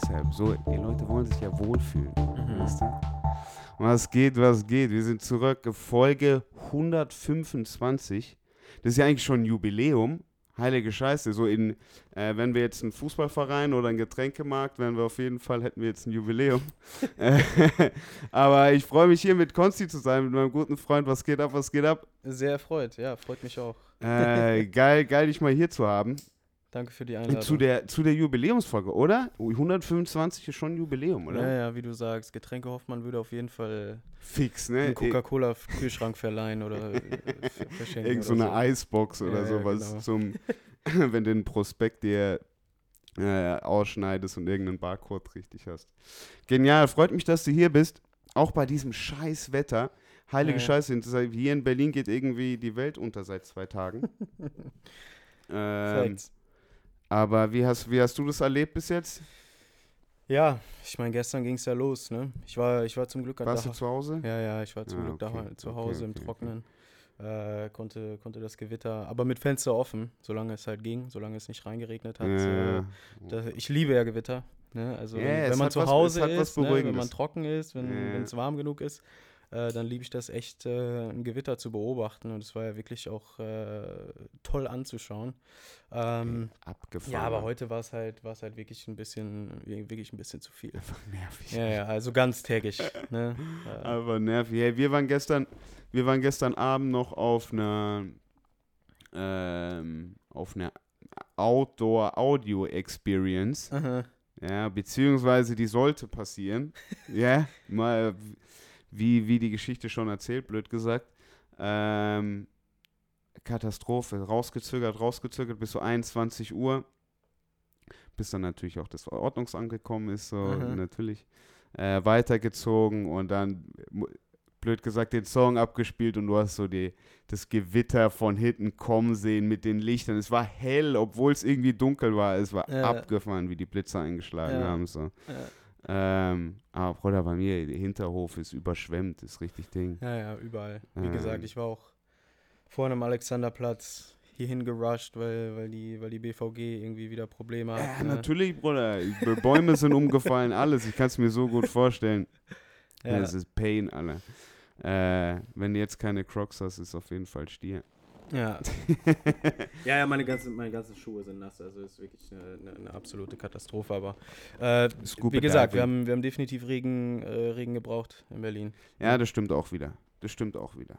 Deshalb, so, die Leute wollen sich ja wohlfühlen. Mhm. Weißt du? Was geht, was geht? Wir sind zurück. Folge 125. Das ist ja eigentlich schon ein Jubiläum. Heilige Scheiße. So in, äh, wenn wir jetzt einen Fußballverein oder einen Getränkemarkt, wären wir auf jeden Fall, hätten wir jetzt ein Jubiläum. Aber ich freue mich hier mit Konsti zu sein, mit meinem guten Freund. Was geht ab, was geht ab? Sehr erfreut, ja, freut mich auch. Äh, geil, geil, dich mal hier zu haben. Danke für die Einladung. Zu der, zu der Jubiläumsfolge, oder? 125 ist schon ein Jubiläum, oder? Ja, ja, wie du sagst, Getränke Hoffmann würde auf jeden Fall Fix, ne? einen Coca-Cola-Kühlschrank verleihen oder äh, ver- verschenken. Irgend so eine Eisbox oder Ja, ja, sowas genau. zum, wenn du den Prospekt dir äh, ausschneidest und irgendeinen Barcode richtig hast. Genial, freut mich, dass du hier bist. Auch bei diesem scheiß Wetter. Heilige Ja, ja. Scheiße, hier in Berlin geht irgendwie die Welt unter seit zwei Tagen. ähm, Facts. Aber wie hast, wie hast du das erlebt bis jetzt? Ja, ich meine, gestern ging es ja los, ne? Ich war, ich war zum Glück Warst du da. zu Hause? Ja, ja, ich war zum Ah, Glück okay, da, zu okay, Hause im okay, okay. Trockenen. Äh, konnte, konnte das Gewitter, aber mit Fenster offen, solange es halt ging, solange es nicht reingeregnet hat. Ja. Äh, das, ich liebe ja Gewitter. Ne? Also Ja, wenn, wenn man zu Hause was ist, ne? wenn man trocken ist, wenn Ja. es warm genug ist, äh, dann liebe ich das echt, äh, ein Gewitter zu beobachten. Und es war ja wirklich auch äh, toll anzuschauen. Ähm, Abgefahren. ja, aber heute war es halt, war es halt wirklich ein bisschen, wirklich ein bisschen zu viel. Einfach nervig. Ja, ja, also ganztägig. ne? äh, Aber nervig. Hey, wir waren gestern, wir waren gestern Abend noch auf einer ähm, auf einer Outdoor Audio Experience. aha. Ja, beziehungsweise die sollte passieren. Ja, mal wie, wie die Geschichte schon erzählt, blöd gesagt. Ähm, Katastrophe. Rausgezögert, rausgezögert bis so 21 Uhr. Bis dann natürlich auch das Ordnungsamt gekommen ist, so Aha. natürlich. Äh, weitergezogen und dann, blöd gesagt, den Song abgespielt und du hast so die, das Gewitter von hinten kommen sehen mit den Lichtern. Es war hell, obwohl es irgendwie dunkel war. Es war Ja. abgefahren, wie die Blitze eingeschlagen Ja. haben. So. Ja. Ähm, aber Bruder, bei mir, der Hinterhof ist überschwemmt, ist richtig Ding. Ja, ja, überall. Wie Ähm. gesagt, ich war auch vorne am Alexanderplatz hierhin gerusht, weil, weil, die, weil die BVG irgendwie wieder Probleme hat. Ja, ne? natürlich, Bruder. Bäume sind umgefallen, alles. Ich kann es mir so gut vorstellen. Ja. Es ist Pain, Alter. Äh, wenn du jetzt keine Crocs hast, ist auf jeden Fall Stier. Ja. ja, ja, meine ganzen, meine ganzen Schuhe sind nass, also ist wirklich eine, eine, absolute Katastrophe. Aber äh, wie gesagt, wir haben, wir haben definitiv Regen, äh, Regen gebraucht in Berlin. Ja, das stimmt auch wieder. Das stimmt auch wieder.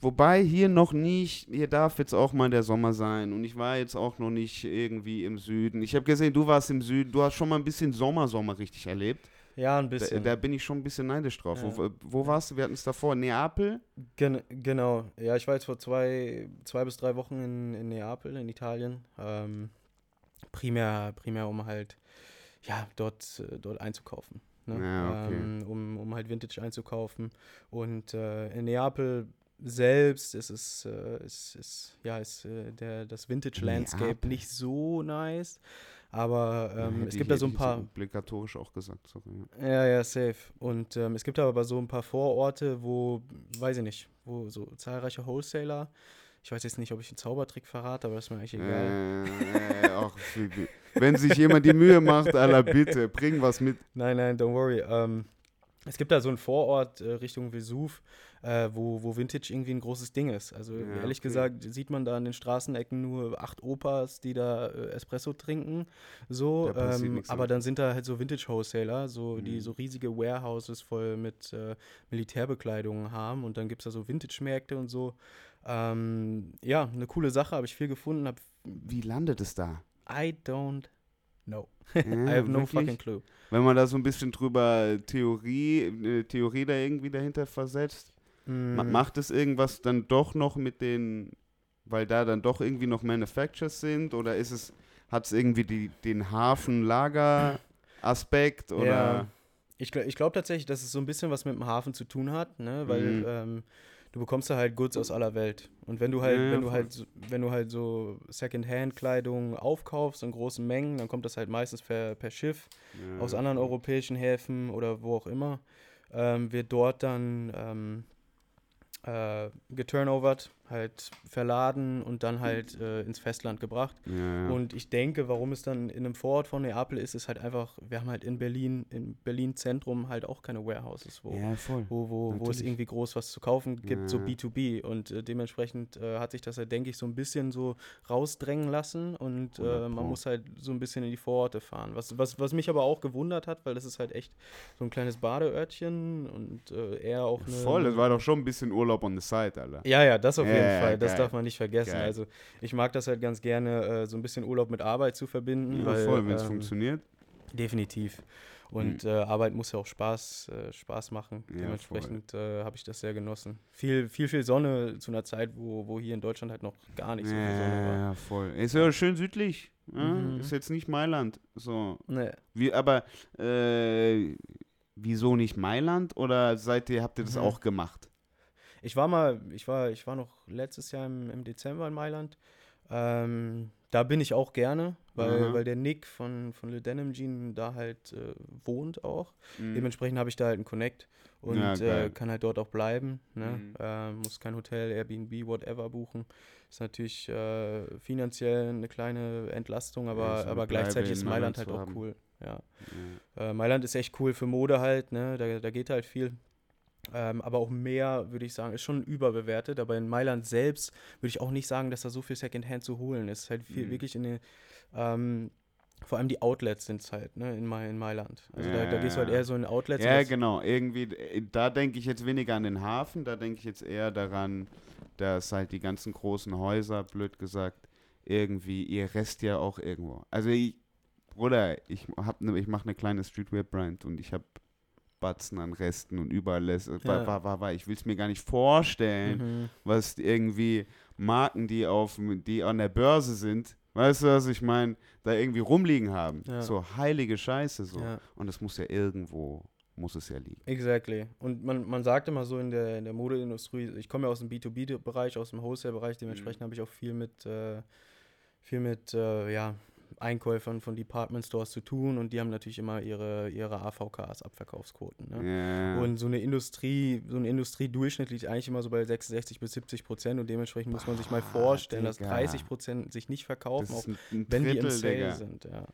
Wobei hier noch nicht, hier darf jetzt auch mal der Sommer sein. Und ich war jetzt auch noch nicht irgendwie im Süden. Ich habe gesehen, du warst im Süden. Du hast schon mal ein bisschen Sommer-Sommer richtig erlebt. Ja, ein Da, bisschen. da bin ich schon ein bisschen neidisch drauf. Ja. Wo, wo warst du? Wir hatten es davor. Neapel? Gen genau. Ja, ich war jetzt vor zwei, zwei bis drei Wochen in, in Neapel, in Italien. Ähm, primär, primär, um halt, ja, dort, äh, dort einzukaufen. Ne? Ja, okay. ähm, um, um halt Vintage einzukaufen. Und äh, in Neapel selbst ist es, äh, ist, ist, ja, ist äh, der, das Vintage-Landscape nicht so nice. Aber ähm, Hätte es gibt da so ein paar. obligatorisch auch gesagt. Sorry. ja. Ja, ja, safe. Und ähm, es gibt aber so ein paar Vororte, wo, weiß ich nicht, wo so zahlreiche Wholesaler, ich weiß jetzt nicht, ob ich einen Zaubertrick verrate, aber ist mir eigentlich egal. Äh, äh, auch, für- wenn sich jemand die Mühe macht, Alter, bitte, bring was mit. Nein, nein, don't worry. Ähm, es gibt da so einen Vorort äh, Richtung Vesuv, äh, wo, wo Vintage irgendwie ein großes Ding ist. Also Ja, ehrlich okay. gesagt sieht man da an den Straßenecken nur acht Opas, die da äh, Espresso trinken. So, Da ähm, aber dann sind da halt so Vintage-Wholesaler, so, die Mhm. so riesige Warehouses voll mit äh, Militärbekleidung haben und dann gibt es da so Vintage-Märkte und so. Ähm, ja, eine coole Sache, habe ich viel gefunden. Hab, Wie landet es da? I don't know. Ja, I have no wirklich? fucking clue. Wenn man da so ein bisschen drüber Theorie, äh, Theorie da irgendwie dahinter versetzt, Mm. macht es irgendwas dann doch noch mit den, weil da dann doch irgendwie noch Manufacturers sind oder ist es, hat es irgendwie die, den Hafen-Lager-Aspekt oder? Ja. Ich, ich glaube tatsächlich, dass es so ein bisschen was mit dem Hafen zu tun hat, ne? Weil Mhm. ähm, du bekommst da halt Goods aus aller Welt. Und wenn du halt, Ja, wenn du halt, so- wenn du halt so Second-Hand-Kleidung aufkaufst in großen Mengen, dann kommt das halt meistens per, per Schiff Ja, aus anderen europäischen Häfen oder wo auch immer, ähm, wird dort dann ähm, äh, geturnovert, halt verladen und dann halt äh, ins Festland gebracht. Ja, ja. Und ich denke, warum es dann in einem Vorort von Neapel ist, ist halt einfach, wir haben halt in Berlin, in Berlin Zentrum halt auch keine Warehouses, wo, ja, wo, wo, wo es irgendwie groß was zu kaufen gibt, so Ja. B2B. Und äh, dementsprechend äh, hat sich das halt, denke ich, so ein bisschen so rausdrängen lassen und äh, 100 man muss halt so ein bisschen in die Vororte fahren. Was, was, was mich aber auch gewundert hat, weil das ist halt echt so ein kleines Badeörtchen und äh, eher auch eine. Voll, das war doch schon ein bisschen Urlaub on the side, Alter. Ja, ja, das auf Ja, jeden Fall. Das geil. darf man nicht vergessen. Geil. Also ich mag das halt ganz gerne, äh, so ein bisschen Urlaub mit Arbeit zu verbinden. Ja, weil, voll, wenn es ähm, funktioniert. Definitiv. Und äh, Arbeit muss ja auch Spaß, äh, Spaß machen. Ja, Dementsprechend äh, habe ich das sehr genossen. Viel, viel, viel Sonne zu einer Zeit, wo, wo hier in Deutschland halt noch gar nicht so viel Sonne war. Ja, voll. Ist ja schön südlich. Mhm. Ist jetzt nicht Mailand. So. Nee. Wie, aber äh, wieso nicht Mailand? Oder seid ihr, habt ihr das Mhm. auch gemacht? Ich war mal, ich war, ich war noch letztes Jahr im, im Dezember in Mailand. Ähm, da bin ich auch gerne, weil, Aha. weil der Nick von, von Le Denim Jean da halt äh, wohnt auch. Mhm. Dementsprechend habe ich da halt einen Connect und Ja, äh, kann halt dort auch bleiben. Ne? Mhm. Äh, muss kein Hotel, Airbnb, whatever buchen. Ist natürlich äh, finanziell eine kleine Entlastung, aber, eine aber gleichzeitig ist Mailand Mailand halt auch haben. cool. Ja. Ja. Äh, Mailand ist echt cool für Mode halt, ne? da, da geht halt viel. Ähm, aber auch mehr, würde ich sagen, ist schon überbewertet. Aber in Mailand selbst würde ich auch nicht sagen, dass da so viel Secondhand zu holen ist. Halt viel Mhm. wirklich in den, ähm, vor allem die Outlets sind es halt, ne, in, in Mailand. Also da, da gehst du halt Ja. eher so in Outlets. Ja, genau. Irgendwie, äh, da denke ich jetzt weniger an den Hafen, da denke ich jetzt eher daran, dass halt die ganzen großen Häuser, blöd gesagt, irgendwie, ihr rest ja auch irgendwo. Also ich, Bruder, ich hab ne, ich mache eine kleine Streetwear-Brand und ich habe Batzen an Resten und überall lässt. Ja. War, war, war. Ich will es mir gar nicht vorstellen, Mhm. was irgendwie Marken, die auf die an der Börse sind, weißt du, was ich meine, da irgendwie rumliegen haben. Ja. So heilige Scheiße so. Ja. Und das muss ja irgendwo, muss es ja liegen. Exactly. Und man, man sagt immer so in der, in der Modeindustrie, ich komme ja aus dem B2B-Bereich, aus dem Wholesale-Bereich, dementsprechend Mhm. habe ich auch viel mit, äh, viel mit äh, ja, Einkäufern von Department Stores zu tun und die haben natürlich immer ihre, ihre AVKs, Abverkaufsquoten. Ne? Ja. Und so eine Industrie, so eine Industriedurchschnitt liegt eigentlich immer so bei 66 bis 70 Prozent und dementsprechend muss man sich mal Boah, vorstellen, dass Digga. 30 Prozent sich nicht verkaufen, auch ist wenn die im Sale Digga. sind. Ja.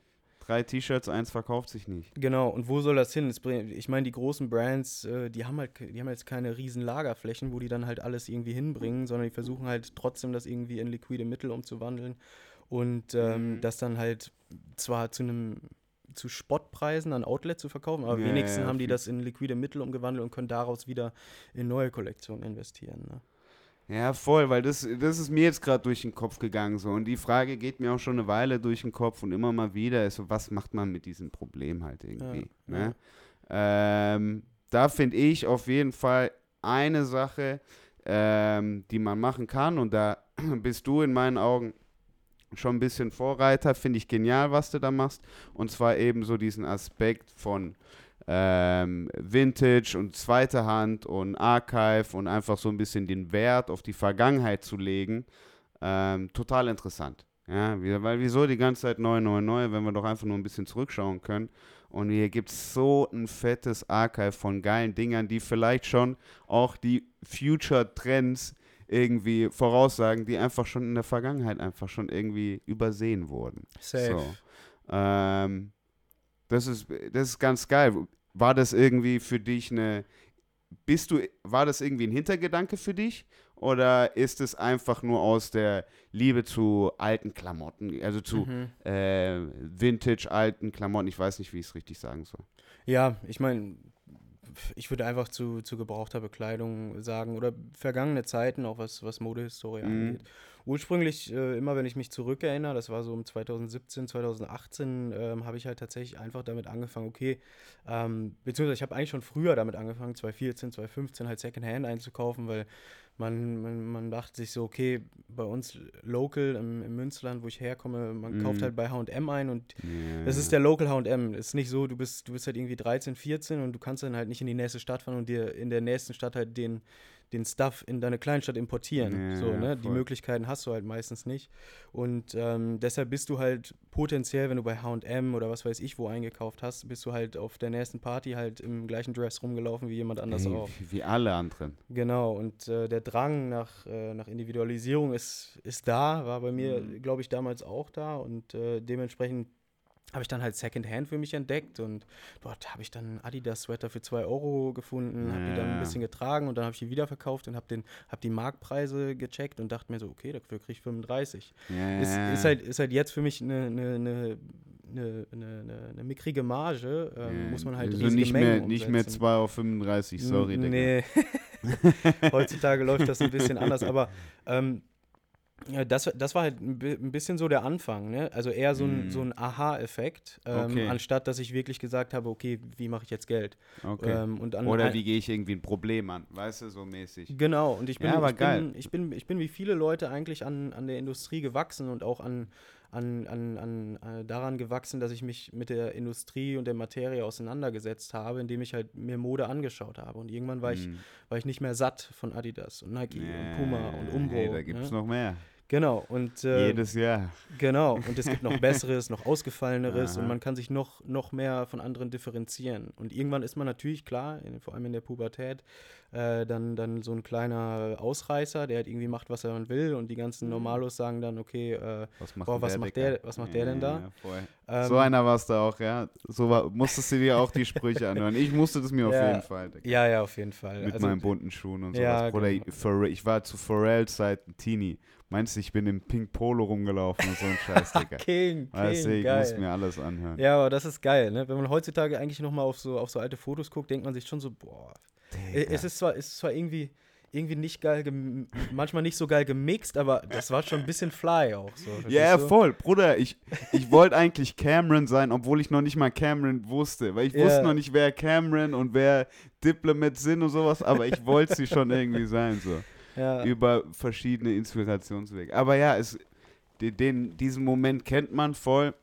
Drei T-Shirts, eins verkauft sich nicht. Genau, und wo soll das hin? Ich meine, die großen Brands, äh, die haben halt, die haben jetzt keine riesen Lagerflächen, wo die dann halt alles irgendwie hinbringen, sondern die versuchen halt trotzdem das irgendwie in liquide Mittel umzuwandeln und ähm, Mhm. das dann halt zwar zu einem zu Spottpreisen an Outlet zu verkaufen, aber Ja, wenigstens ja, haben die das in liquide Mittel umgewandelt und können daraus wieder in neue Kollektionen investieren. Ne? Ja, voll, weil das, das ist mir jetzt gerade durch den Kopf gegangen so. Und die Frage geht mir auch schon eine Weile durch den Kopf und immer mal wieder ist so, was macht man mit diesem Problem halt irgendwie? Ja, ne? Ähm, da finde ich auf jeden Fall eine Sache, ähm, die man machen kann und da bist du in meinen Augen schon ein bisschen Vorreiter, finde ich genial, was du da machst. Und zwar eben so diesen Aspekt von ähm, Vintage und zweite Hand und Archive und einfach so ein bisschen den Wert auf die Vergangenheit zu legen. Ähm, total interessant. Ja, weil wieso die ganze Zeit neu, neu, neu, wenn wir doch einfach nur ein bisschen zurückschauen können. Und hier gibt es so ein fettes Archive von geilen Dingern, die vielleicht schon auch die Future-Trends irgendwie voraussagen, die einfach schon in der Vergangenheit einfach schon irgendwie übersehen wurden. Safe. So. Ähm, das, ist, das ist ganz geil. War das irgendwie für dich eine. Bist du, war das irgendwie ein Hintergedanke für dich? Oder ist es einfach nur aus der Liebe zu alten Klamotten, also zu Mhm. äh, Vintage alten Klamotten? Ich weiß nicht, wie ich es richtig sagen soll. Ja, ich meine, ich würde einfach zu, zu gebrauchter Bekleidung sagen oder vergangene Zeiten, auch was, was Modehistorie Mhm. angeht. Ursprünglich, äh, immer wenn ich mich zurückerinnere, das war so um 2017, 2018, ähm, habe ich halt tatsächlich einfach damit angefangen, okay, ähm, beziehungsweise ich habe eigentlich schon früher damit angefangen, 2014, 2015 halt Secondhand einzukaufen, weil man, man, man dachte sich so, okay, bei uns local im, im Münsterland, wo ich herkomme, man Mhm. kauft halt bei H&M ein und das Ja. ist der Local H&M. Es ist nicht so, du bist, du bist halt irgendwie 13, 14 und du kannst dann halt nicht in die nächste Stadt fahren und dir in der nächsten Stadt halt den, den Stuff in deine Kleinstadt importieren. Ja, so, ne? Die. Möglichkeiten hast du halt meistens nicht. Und ähm, deshalb bist du halt potenziell, wenn du bei HM oder was weiß ich wo eingekauft hast, bist du halt auf der nächsten Party halt im gleichen Dress rumgelaufen wie jemand anders Ey, auch. wie, wie alle anderen. Genau, und äh, der Drang nach, äh, nach Individualisierung ist, ist da, war bei mir, Mhm. glaube ich, damals auch da und äh, dementsprechend habe ich dann halt Secondhand für mich entdeckt und dort habe ich dann Adidas-Sweater für 2 Euro gefunden, habe die dann ein bisschen getragen und dann habe ich die wiederverkauft und habe den- hab die Marktpreise gecheckt und dachte mir so, okay, dafür kriege ich 35. Ja, Ist, ist, halt, ist halt jetzt für mich eine, eine, eine, eine, eine, eine, mickrige Marge, ähm, ja, muss man halt also nicht Mengen mehr, nicht mehr umsetzen. 2,35 Euro, sorry, Digga. Nee. Heutzutage läuft das ein bisschen anders, aber ähm, ja, das, das war halt ein bi- ein bisschen so der Anfang, ne? Also eher so ein, Mm. so ein Aha-Effekt, ähm, Okay. anstatt dass ich wirklich gesagt habe, okay, wie mache ich jetzt Geld? Okay. Ähm, und an, Oder wie gehe ich irgendwie ein Problem an, weißt du, so mäßig. Genau, und ich bin, Ja, aber ich, geil. bin, ich, bin, ich bin wie viele Leute eigentlich an, an der Industrie gewachsen und auch an, an, an, an äh, daran gewachsen, dass ich mich mit der Industrie und der Materie auseinandergesetzt habe, indem ich halt mir Mode angeschaut habe. Und irgendwann war, ich, Hm. war ich nicht mehr satt von Adidas und Nike und Ja, Puma und Umbro. Hey, da gibt es ne? noch mehr. Genau, und äh, Jedes Jahr. Genau, und es gibt noch besseres, noch ausgefalleneres und man kann sich noch, noch mehr von anderen differenzieren. Und irgendwann ist man natürlich klar, in, vor allem in der Pubertät, äh, dann, dann so ein kleiner Ausreißer, der halt irgendwie macht, was er will und die ganzen Mhm. Normalos sagen dann, okay, äh, Was macht, Boah, was der, macht der- was macht der denn da? Ja, ähm, so einer warst du auch, ja. So war, musstest du dir auch die Sprüche anhören. Ich musste das mir auf Ja. jeden Fall. Digga. ja, ja, auf jeden Fall. Mit Also, meinen bunten Schuhen und sowas. ja, Bruder, genau. Ich war zu Pharrells Zeit ein Teenie. Meinst du, ich bin im Pink Polo rumgelaufen und so ein Scheiß, Digga. King, Weißt du, King, ich muss geil. mir alles anhören. Ja, aber das ist geil, ne? Wenn man heutzutage eigentlich nochmal auf so, auf so alte Fotos guckt, denkt man sich schon so, boah, Digga. Es ist zwar, es ist zwar irgendwie, irgendwie nicht geil, manchmal nicht so geil gemixt, aber das war schon ein bisschen fly auch. So, Ja, du? voll. Bruder, ich, ich wollte eigentlich Cameron sein, obwohl ich noch nicht mal Cameron wusste. Weil ich Ja. wusste noch nicht, wer Cameron und wer Diplomat sind und sowas, aber ich wollte sie schon irgendwie sein, so. Ja, Über verschiedene Inspirationswege. Aber ja, es, den, diesen Moment kennt man voll.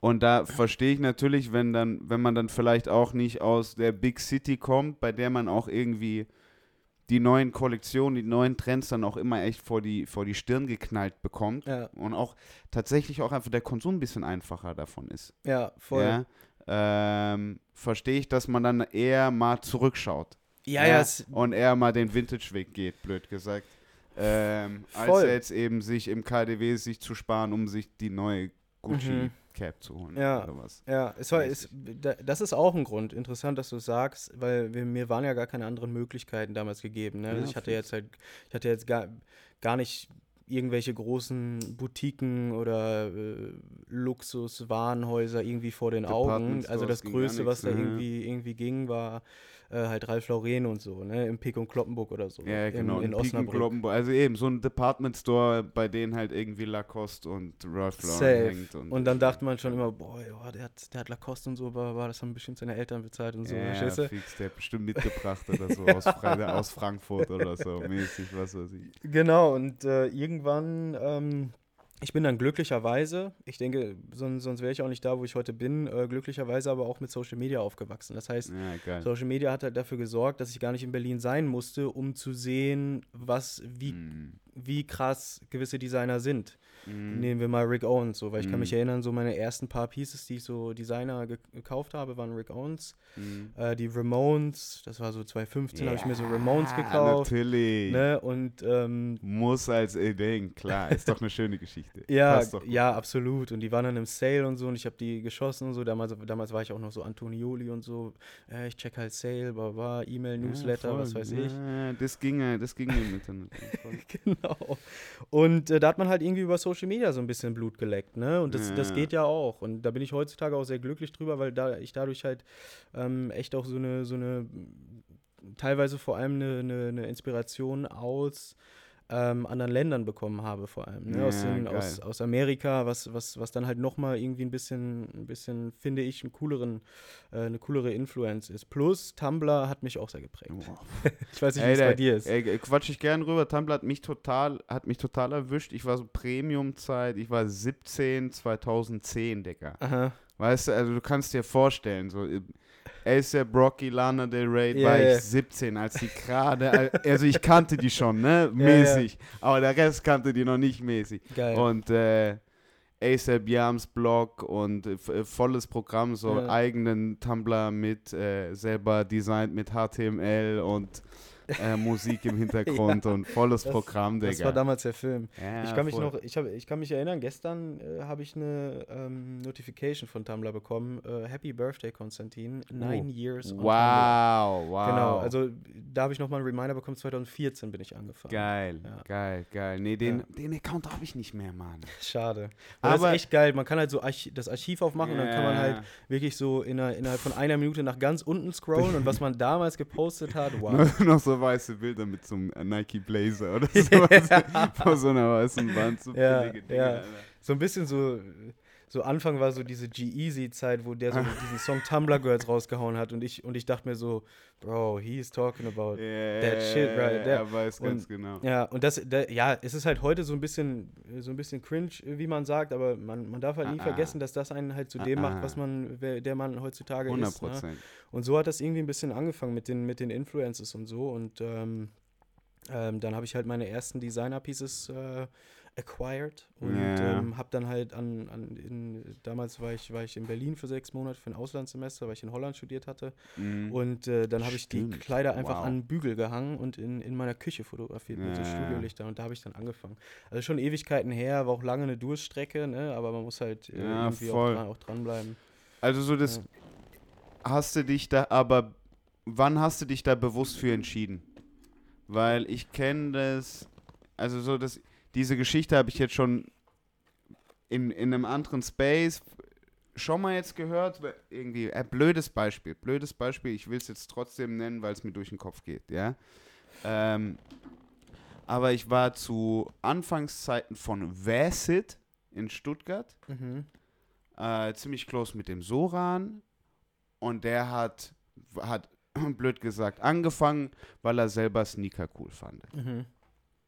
Und da verstehe ich natürlich, wenn dann, wenn man dann vielleicht auch nicht aus der Big City kommt, bei der man auch irgendwie die neuen Kollektionen, die neuen Trends dann auch immer echt vor die, vor die Stirn geknallt bekommt ja, und auch tatsächlich auch einfach der Konsum ein bisschen einfacher davon ist. ja, voll. Ja, ähm, verstehe ich, dass man dann eher mal zurückschaut. Ja, ja, und eher mal den Vintage-Weg geht, blöd gesagt. Ähm, als Voll. jetzt eben sich im KDW sich zu sparen, um sich die neue Gucci-Cap zu holen. Ja. Oder was. ja, es war, es, das ist auch ein Grund. Interessant, dass du sagst, weil wir, mir waren ja gar keine anderen Möglichkeiten damals gegeben. Ne? Ja, ich hatte jetzt halt, ich hatte jetzt gar, gar nicht irgendwelche großen Boutiquen oder äh, Luxuswarenhäuser irgendwie vor den Augen. Also das Größte, was da ne? irgendwie, irgendwie ging, war äh, halt Ralf Lauren und so, ne? Im Pick und Kloppenburg oder so. Ja, genau. In, in Piken Osnabrück. Kloppenburg. Also eben so ein Department Store, bei denen halt irgendwie Lacoste und Ralph Lauren Safe. hängt. Und, Und dann dachte man schon immer, boah, ja, der hat, der hat Lacoste und so, aber war das haben bestimmt seine Eltern bezahlt und so, ja, fix, der hat bestimmt mitgebracht oder so aus, aus Frankfurt oder so, mäßig, was weiß ich. Genau, und äh, irgendwann, ähm, ich bin dann glücklicherweise, ich denke, sonst, sonst wäre ich auch nicht da, wo ich heute bin, äh, glücklicherweise aber auch mit Social Media aufgewachsen. Das heißt, Ja. Social Media hat halt dafür gesorgt, dass ich gar nicht in Berlin sein musste, um zu sehen, was, wie, Mm, wie krass gewisse Designer sind. Mm. Nehmen wir mal Rick Owens, so, weil ich kann Mhm. mich erinnern, so meine ersten paar Pieces, die ich so Designer ge gekauft habe, waren Rick Owens. Mm. Äh, die Ramones, das war so 2015, habe ich mir so Ramones gekauft. Natürlich. Ne? Und ähm, Muss als äh, Ding, klar, ist doch eine schöne Geschichte. ja, ja, absolut. Und die waren dann im Sale und so und ich habe die geschossen und so. Damals, damals war ich auch noch so Antonioli und so. Äh, ich check halt Sale, bla bla, E-Mail, Newsletter, Ja, was weiß ich. Ja, das ging, ja- das ging im Internet. Genau. Und äh, da hat man halt irgendwie über Social Media so ein bisschen Blut geleckt, ne? Und das, das Ja. geht ja auch. Und da bin ich heutzutage auch sehr glücklich drüber, weil da ich dadurch halt ähm, echt auch so eine, so eine, teilweise vor allem eine, eine, eine Inspiration aus ähm, anderen Ländern bekommen habe, vor allem. Ne? aus, Ja, den, aus, aus Amerika, was, was, was dann halt nochmal irgendwie ein bisschen, ein bisschen, finde ich, einen cooleren, äh, eine coolere Influence ist. Plus Tumblr hat mich auch sehr geprägt. Boah. Ich weiß nicht, wie es bei dir ist. Ey, quatsch ich gern rüber. Tumblr hat mich total, hat mich total erwischt. Ich war so Premium-Zeit. Ich war 17, 2010, Digga. Aha. Weißt du, also du kannst dir vorstellen, so, äh, ASAP Rocky, Lana Del Rey, Ja, war ja. ich 17, als die gerade, also ich kannte die schon, ne, mäßig, aber der Rest kannte die noch nicht mäßig. Geil. Und äh, ASAP Yams Blog und äh, volles Programm, so eigenen Tumblr mit äh, selber designt mit HTML und äh, Musik im Hintergrund und volles Das- Programm, Digga. das war damals der Film. ja, ich kann mich voll. noch, ich, hab, ich kann mich erinnern, gestern äh, habe ich eine ähm, Notification von Tumblr bekommen. Äh, Happy Birthday, Konstantin. Nine years on Tumblr. Wow, wow. Genau, also da habe ich nochmal einen Reminder bekommen, 2014 bin ich angefangen. Geil, Ja. geil, geil. Nee, den, Ja. den Account habe ich nicht mehr, Mann. Schade. Aber das ist echt geil. Man kann halt so Archi das Archiv aufmachen und dann kann man Ja. halt wirklich so inner innerhalb von einer Minute nach ganz unten scrollen und was man damals gepostet hat, wow. Noch so weiße Bilder mit so einem äh, Nike Blazer oder so. Vor so einer weißen Wand. So Ja, ja. So ein bisschen so, so Anfang war so diese G-Easy-Zeit, wo der so diesen Song Tumblr Girls rausgehauen hat und ich, und ich dachte mir so, Bro, he's talking about. Yeah, shit right there. Er weiß ganz Und- genau. Ja, und das, da, ja, es ist halt heute so ein bisschen, so ein bisschen cringe, wie man sagt, aber man, man darf halt nie Ah, ah. vergessen, dass das einen halt zu dem Ah, macht, ah. was man, der man heutzutage 100 ist. Ne? Prozent. Und so hat das irgendwie ein bisschen angefangen mit den, mit den Influences und so. Und ähm, ähm, dann habe ich halt meine ersten Designer-Pieces äh, acquired und Ja. ähm, habe dann halt an, an in, damals war ich, war ich in Berlin für sechs Monate für ein Auslandssemester, weil ich in Holland studiert hatte. Mhm. Und äh, dann habe ich die. Kleider einfach Wow. an den Bügel gehangen und in, in meiner Küche fotografiert mit so. Studiolichtern. Und da habe ich dann angefangen. Also schon Ewigkeiten her, war auch lange eine Durststrecke, ne? aber man muss halt äh, Ja, irgendwie voll. auch, dran, auch dranbleiben. Also so das, Ja. hast du dich da, aber wann hast du dich da bewusst für entschieden? Weil ich kenne das, also so das, diese Geschichte habe ich jetzt schon in, in einem anderen Space schon mal jetzt gehört, irgendwie, äh, blödes Beispiel, blödes Beispiel, ich will es jetzt trotzdem nennen, weil es mir durch den Kopf geht, ja. Ähm, aber ich war zu Anfangszeiten von Vasit in Stuttgart Mhm. äh, ziemlich close mit dem Soran und der hat, hat blöd gesagt angefangen, weil er selber Sneaker cool fand. Mhm.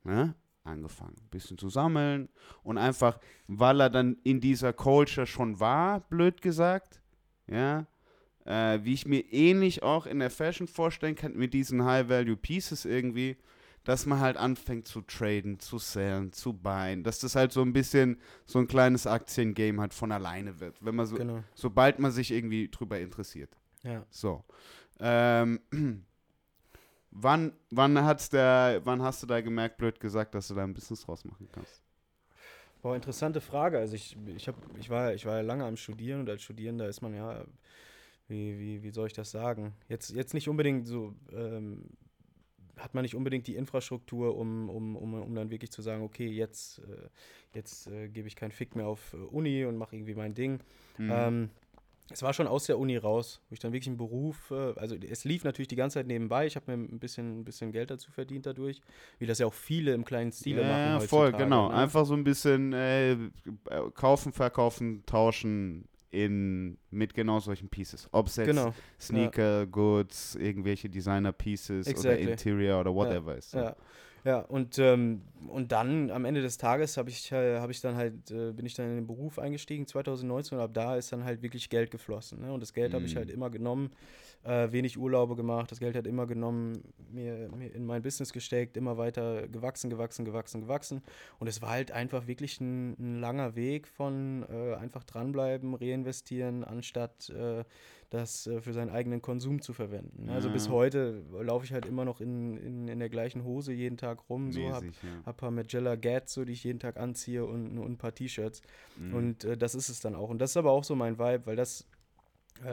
Ne? Angefangen, ein bisschen zu sammeln und einfach, weil er dann in dieser Culture schon war, blöd gesagt, ja, äh, wie ich mir ähnlich auch in der Fashion vorstellen kann, mit diesen High-Value-Pieces irgendwie, dass man halt anfängt zu traden, zu sellen, zu buyen, dass das halt so ein bisschen so ein kleines Aktiengame halt von alleine wird, wenn man so, Genau. sobald man sich irgendwie drüber interessiert. Ja. So. Ähm, wann, wann hat's der, wann hast du da gemerkt, blöd gesagt, dass du da ein Business draus machen kannst? Boah, interessante Frage. Also ich, ich, hab, ich, war, ich war ja lange am Studieren und als Studierender ist man ja, wie, wie, wie soll ich das sagen? Jetzt, jetzt nicht unbedingt so, ähm, hat man nicht unbedingt die Infrastruktur, um, um, um, um dann wirklich zu sagen, okay, jetzt, äh, jetzt äh, gebe ich keinen Fick mehr auf äh, Uni und mache irgendwie mein Ding. Mhm. Ähm, es war schon aus der Uni raus, wo ich dann wirklich einen Beruf, äh, also es lief natürlich die ganze Zeit nebenbei, ich habe mir ein bisschen, ein bisschen Geld dazu verdient dadurch, wie das ja auch viele im kleinen Stile machen ja, voll, genau. ne? Einfach so ein bisschen äh, kaufen, verkaufen, tauschen in, mit genau solchen Pieces. Ob es jetzt Genau. Sneaker, Goods, irgendwelche Designer-Pieces Exactly. oder Interior oder whatever ist. Ja, ja und, ähm, und dann am Ende des Tages habe ich, äh, hab ich dann halt, äh, bin ich dann in den Beruf eingestiegen 2019 und ab da ist dann halt wirklich Geld geflossen. Ne? Und das Geld habe ich Mhm. halt immer genommen, äh, wenig Urlaube gemacht, das Geld hat immer genommen, mir, mir in mein Business gesteckt, immer weiter gewachsen, gewachsen, gewachsen, gewachsen. Und es war halt einfach wirklich ein, ein langer Weg von äh, einfach dranbleiben, reinvestieren, anstatt äh, das äh, für seinen eigenen Konsum zu verwenden. Also bis Ja. heute laufe ich halt immer noch in, in, in der gleichen Hose jeden Tag rum. So habe Mäßig, ja. hab ein paar Magella Gats, so, die ich jeden Tag anziehe und, und ein paar T-Shirts. Mhm. Und äh, das ist es dann auch. Und das ist aber auch so mein Vibe, weil das,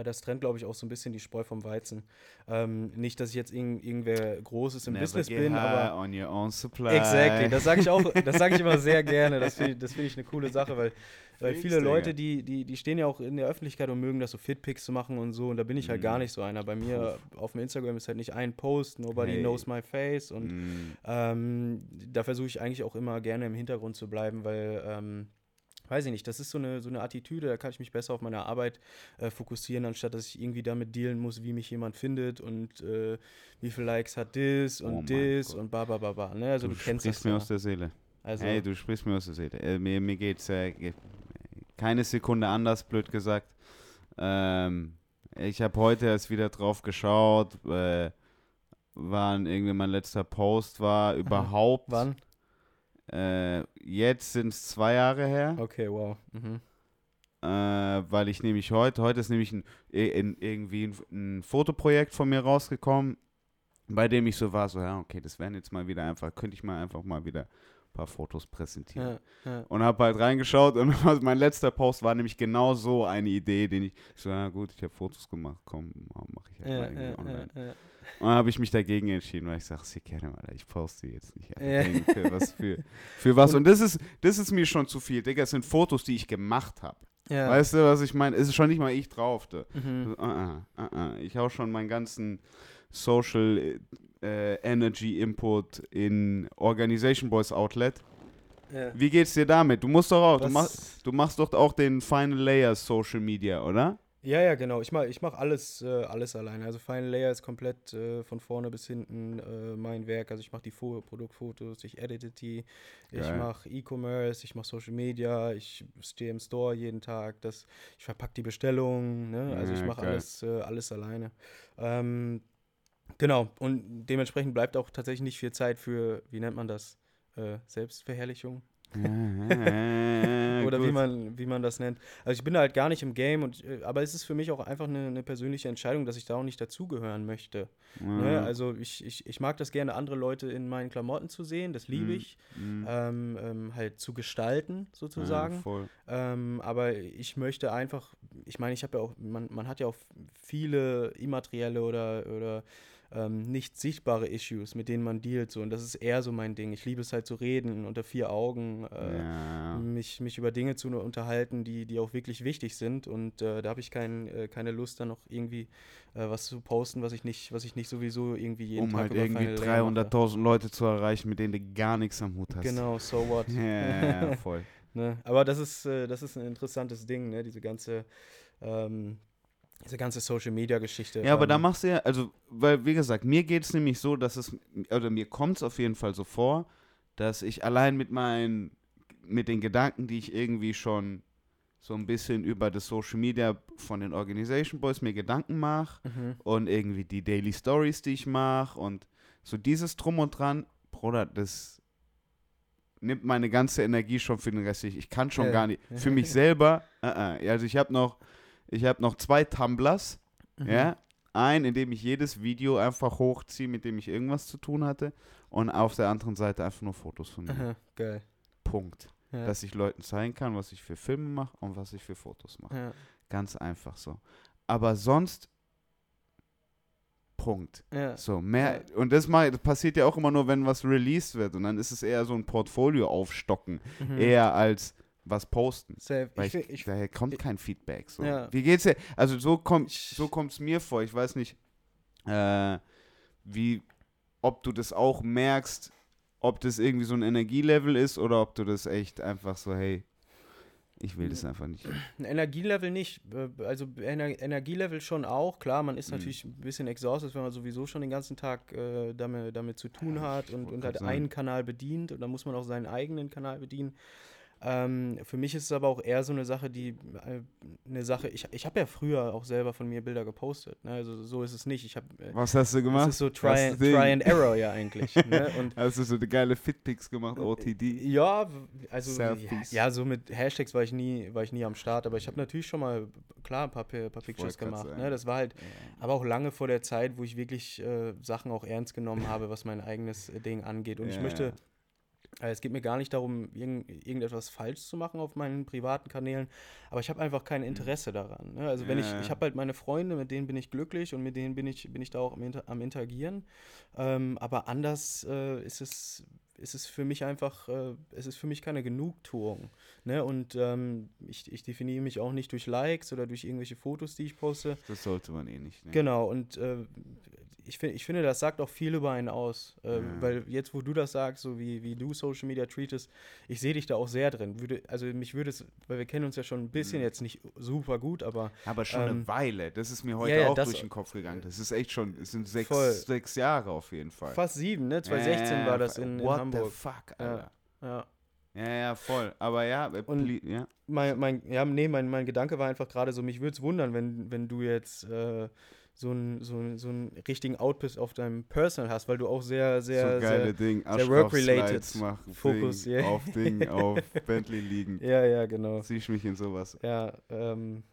das trennt, glaube ich, auch so ein bisschen die Spreu vom Weizen. Ähm, nicht, dass ich jetzt irgend, irgendwer Großes im Never Business bin, aber. on your own supply. Exactly, das sage ich auch, das sage ich immer sehr gerne. Das finde find ich eine coole Sache, weil, weil viele. Leute, die, die, die stehen ja auch in der Öffentlichkeit und mögen das so Fitpics zu machen und so. Und da bin ich halt Mhm. gar nicht so einer. Bei mir auf dem Instagram ist halt nicht ein Post, nobody Hey. knows my face. Und Mhm. ähm, da versuche ich eigentlich auch immer gerne im Hintergrund zu bleiben, weil, ähm, weiß ich nicht, das ist so eine, so eine Attitüde, da kann ich mich besser auf meine Arbeit äh, fokussieren, anstatt dass ich irgendwie damit dealen muss, wie mich jemand findet und äh, wie viele Likes hat das Oh und mein das und ba, ba, ba, ba. Ne? Also du, kennst das sprichst mir ja. aus der Seele. Also, Hey, du sprichst mir aus der Seele. Äh, mir mir geht's äh, ge- keine Sekunde anders, blöd gesagt. Ähm, Ich habe heute erst wieder drauf geschaut, äh, wann irgendwie mein letzter Post war. Überhaupt. Wann? Äh, jetzt sind es zwei Jahre her. Okay, wow. Mhm. Äh, weil ich nämlich heute, heute ist nämlich ein, in, irgendwie ein, ein, Fotoprojekt von mir rausgekommen, bei dem ich so war, so, ja, okay, das wären jetzt mal wieder einfach, könnte ich mal einfach mal wieder ein paar Fotos präsentieren. Ja, ja. Und habe halt reingeschaut und mein letzter Post war nämlich genau so eine Idee, den ich, so, ja gut, ich habe Fotos gemacht, komm, mache ich halt ja, mal irgendwie online. Und dann habe ich mich dagegen entschieden, weil ich sage, sie kennen mal, ich poste jetzt nicht. Ja. Für was, für, für was. Und das ist, das ist mir schon zu viel, Digga. Das sind Fotos, die ich gemacht habe. Ja. Weißt du, was ich meine? Es ist schon nicht mal ich drauf. Da. Mhm. Uh -uh, uh ich hau schon meinen ganzen Social äh, Energy Input in Organization Boys Outlet. Ja. Wie geht's dir damit? Du musst doch auch, du machst, du machst doch auch den Final Layers Social Media, oder? Ja, ja, genau. Ich mache ich mach alles, äh, alles alleine. Also Final Layer ist komplett äh, von vorne bis hinten äh, mein Werk. Also ich mache die Fo Produktfotos, ich edite die, Geil. ich mache E-Commerce, ich mache Social Media, ich stehe im Store jeden Tag, das, ich verpacke die Bestellungen, ne? Also ich mache alles, äh, alles alleine. Ähm, genau, und dementsprechend bleibt auch tatsächlich nicht viel Zeit für, wie nennt man das? Äh, Selbstverherrlichung. Oder wie man, wie man das nennt. Also ich bin da halt gar nicht im Game, und, äh, aber es ist für mich auch einfach eine, eine persönliche Entscheidung, dass ich da auch nicht dazugehören möchte. Ne? Ja. Ne? Also ich, ich, ich mag das gerne, andere Leute in meinen Klamotten zu sehen, das liebe mhm. ich. Mhm. Ähm, ähm, halt zu gestalten, sozusagen. Ja, ähm, aber ich möchte einfach, ich meine, ich habe ja auch, man, man hat ja auch viele immaterielle oder, oder ähm, nicht sichtbare Issues, mit denen man dealt. So. Und das ist eher so mein Ding. Ich liebe es halt zu reden, unter vier Augen, äh, ja. mich, mich über Dinge zu unterhalten, die, die auch wirklich wichtig sind. Und äh, da habe ich kein, äh, keine Lust, dann noch irgendwie äh, was zu posten, was ich nicht, was ich nicht sowieso irgendwie jeden um Tag halt irgendwie 300.000 Leute zu erreichen, mit denen du gar nichts am Hut hast. Genau, so what. ja, voll. ne? Aber das ist, äh, das ist ein interessantes Ding, ne? diese ganze ähm, diese ganze Social Media Geschichte. Ja, aber da machst du ja, also, weil, wie gesagt, mir geht es nämlich so, dass es, oder mir kommt es auf jeden Fall so vor, dass ich allein mit meinen, mit den Gedanken, die ich irgendwie schon so ein bisschen über das Social Media von den Organization Boys mir Gedanken mache mhm. und irgendwie die Daily Stories, die ich mache und so dieses Drum und Dran, Bruder, das nimmt meine ganze Energie schon für den Rest. Ich kann schon äh. gar nicht, für mich selber, uh -uh. also ich habe noch ich habe noch zwei Tumblers. Mhm. Ja. Ein, in dem ich jedes Video einfach hochziehe, mit dem ich irgendwas zu tun hatte. Und auf der anderen Seite einfach nur Fotos von mir. Aha, geil. Punkt. Ja. Dass ich Leuten zeigen kann, was ich für Filme mache und was ich für Fotos mache. Ja. Ganz einfach so. Aber sonst Punkt. Ja. So, mehr, ja. und das, mal, das passiert ja auch immer nur, wenn was released wird. Und dann ist es eher so ein Portfolio aufstocken. Mhm. Eher als was posten. Safe. Weil ich, ich, ich, daher kommt kein Feedback. So. Ja. Wie geht's dir? Also so kommt so es mir vor. Ich weiß nicht, äh, wie, ob du das auch merkst, ob das irgendwie so ein Energielevel ist oder ob du das echt einfach so, hey, ich will das einfach nicht. Ein Energielevel nicht. Äh, also Ener Energielevel schon auch. Klar, man ist mhm. natürlich ein bisschen exhausted, wenn man sowieso schon den ganzen Tag äh, damit, damit zu tun hat und, und hat einen Kanal bedient und dann muss man auch seinen eigenen Kanal bedienen. Ähm, für mich ist es aber auch eher so eine Sache, die äh, eine Sache, ich, ich habe ja früher auch selber von mir Bilder gepostet. Ne? Also so ist es nicht. Ich hab, äh, Was hast du gemacht? Das ist so Try, and, try and Error ja eigentlich. ne? Und hast du so eine geile Fitpics gemacht, äh, OTD? Ja, also ja, ja, so mit Hashtags war ich nie, war ich nie am Start, aber ich habe natürlich schon mal klar ein paar, paar Pictures gemacht. Ne? Das war halt, ja. aber auch lange vor der Zeit, wo ich wirklich äh, Sachen auch ernst genommen habe, was mein eigenes Ding angeht. Und ja, ich möchte äh, es geht mir gar nicht darum, irgend, irgendetwas falsch zu machen auf meinen privaten Kanälen, aber ich habe einfach kein mhm. Interesse daran. Ne? Also wenn ja, ich, ich habe halt meine Freunde, mit denen bin ich glücklich und mit denen bin ich, bin ich da auch am, Inter am Interagieren. Ähm, aber anders äh, ist es ist es für mich einfach, äh, es ist für mich keine Genugtuung. Ne? Und ähm, ich, ich definiere mich auch nicht durch Likes oder durch irgendwelche Fotos, die ich poste. Das sollte man eh nicht. Ne? Genau, und äh, ich, find, ich finde, das sagt auch viel über einen aus. Äh, ja. Weil jetzt, wo du das sagst, so wie, wie du Social Media treatest, ich sehe dich da auch sehr drin. Würde, also mich würde es, weil wir kennen uns ja schon ein bisschen, mhm. jetzt nicht super gut, aber. Aber schon ähm, eine Weile. Das ist mir heute ja, ja, auch durch den Kopf gegangen. Das ist echt schon, es sind sechs, sechs Jahre auf jeden Fall. Fast sieben, ne? 2016 war das in, in what Hamburg. What the fuck, Alter. Ja. Ja, ja, voll. Aber ja, äh, Und- ja. Mein, mein, ja, nee, mein, mein Gedanke war einfach gerade so, mich würde es wundern, wenn, wenn du jetzt äh, so einen so, so einen richtigen Output auf deinem Personal hast, weil du auch sehr, sehr, so geile sehr Ding. sehr work-related. Fokus, Ding, yeah. Auf Ding, auf Bentley liegen. Ja, ja, genau. Zieh ich mich in sowas. Ja, ähm,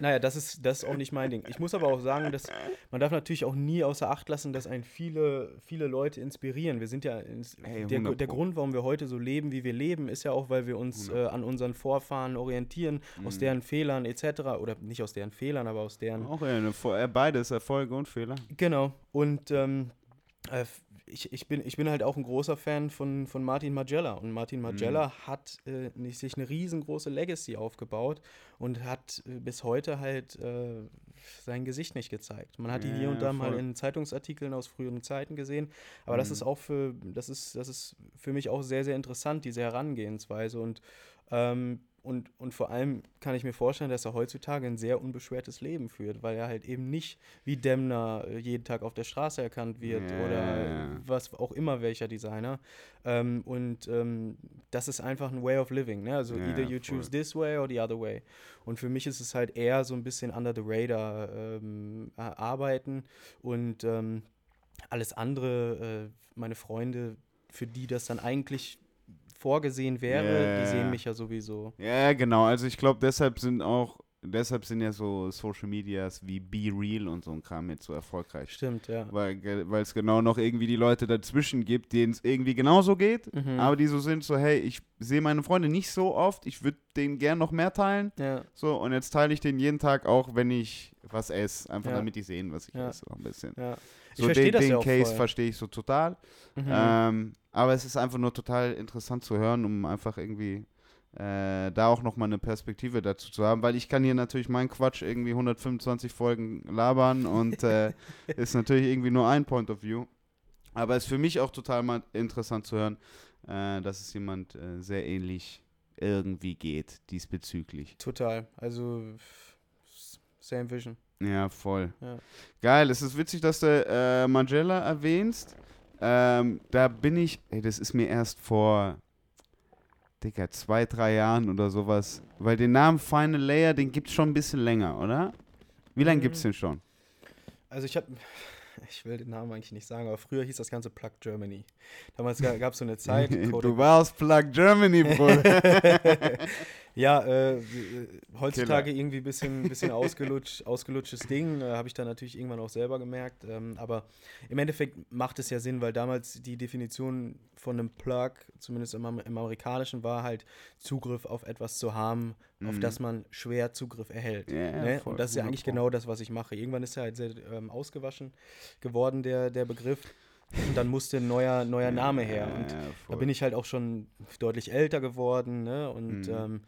naja, das ist, das ist auch nicht mein Ding. Ich muss aber auch sagen, dass man darf natürlich auch nie außer Acht lassen, dass einen viele, viele Leute inspirieren. Wir sind ja, ins, Ey, der, 100 der. Grund, warum wir heute so leben, wie wir leben, ist ja auch, weil wir uns äh, an unseren Vorfahren orientieren, aus Mhm. deren Fehlern etc. Oder nicht aus deren Fehlern, aber aus deren Auch eine, äh, beides, Erfolge und Fehler. Genau. Und ähm, äh, ich, ich, bin, ich bin halt auch ein großer Fan von, von Martin Magella. Und Martin Magella hat äh, nicht, sich eine riesengroße Legacy aufgebaut und hat äh, bis heute halt äh, sein Gesicht nicht gezeigt. Man hat ihn hier Ja, und da mal voll. in Zeitungsartikeln aus früheren Zeiten gesehen. Aber das Mhm. ist auch für, das ist, das ist für mich auch sehr, sehr interessant, diese Herangehensweise. Und ähm, und, und vor allem kann ich mir vorstellen, dass er heutzutage ein sehr unbeschwertes Leben führt, weil er halt eben nicht wie Demner äh, jeden Tag auf der Straße erkannt wird Ja, oder was auch immer welcher Designer. Ähm, und ähm, das ist einfach ein Way of living. Ne? Also Ja, either you voll. choose this way or the other way. Und für mich ist es halt eher so ein bisschen under the radar ähm, äh, arbeiten und ähm, alles andere, äh, meine Freunde, für die das dann eigentlich vorgesehen wäre, Ja, die sehen mich ja sowieso. Ja, genau. Also ich glaube, deshalb sind auch, deshalb sind ja so Social Medias wie Be Real und so ein Kram jetzt so erfolgreich. Stimmt, ja. Weil es genau noch irgendwie die Leute dazwischen gibt, denen es irgendwie genauso geht, Mhm. aber die so sind, so, hey, ich sehe meine Freunde nicht so oft, ich würde denen gern noch mehr teilen. Ja, So, und jetzt teile ich den jeden Tag auch, wenn ich was esse. Einfach Ja. damit die sehen, was ich Ja. esse. Auch ein bisschen. ja. Ich So verstehe den, das den ja Case verstehe ich so total. Mhm. Ähm, aber es ist einfach nur total interessant zu hören, um einfach irgendwie äh, da auch nochmal eine Perspektive dazu zu haben, weil ich kann hier natürlich meinen Quatsch irgendwie 125 Folgen labern und äh, ist natürlich irgendwie nur ein Point of View. Aber es ist für mich auch total mal interessant zu hören, äh, dass es jemand äh, sehr ähnlich irgendwie geht diesbezüglich. Total. Also, same vision. Ja, voll. Ja. Geil, es ist witzig, dass du äh, Magella erwähnst. Ähm, da bin ich, ey, das ist mir erst vor, Digga, zwei, drei Jahren oder sowas. Weil den Namen Final Layer, den gibt's schon ein bisschen länger, oder? Wie lange Mhm. gibt's den schon? Also ich habe, ich will den Namen eigentlich nicht sagen, aber früher hieß das Ganze Plug Germany. Damals gab es so eine Zeit. Du warst Plug Germany, Bruder. Ja, äh, äh, heutzutage irgendwie ein bisschen, bisschen ausgelutscht, ausgelutschtes Ding, äh, habe ich dann natürlich irgendwann auch selber gemerkt. Ähm, aber im Endeffekt macht es ja Sinn, weil damals die Definition von einem Plug, zumindest im, im amerikanischen, war halt Zugriff auf etwas zu haben, auf Mhm. das man schwer Zugriff erhält. Ja, ne? Und das ist ja 100 eigentlich genau das, was ich mache. Irgendwann ist er halt sehr ähm, ausgewaschen geworden, der, der Begriff. Und dann musste ein neuer, neuer Name her. Und da bin ich halt auch schon deutlich älter geworden, ne? Und Mhm. ähm,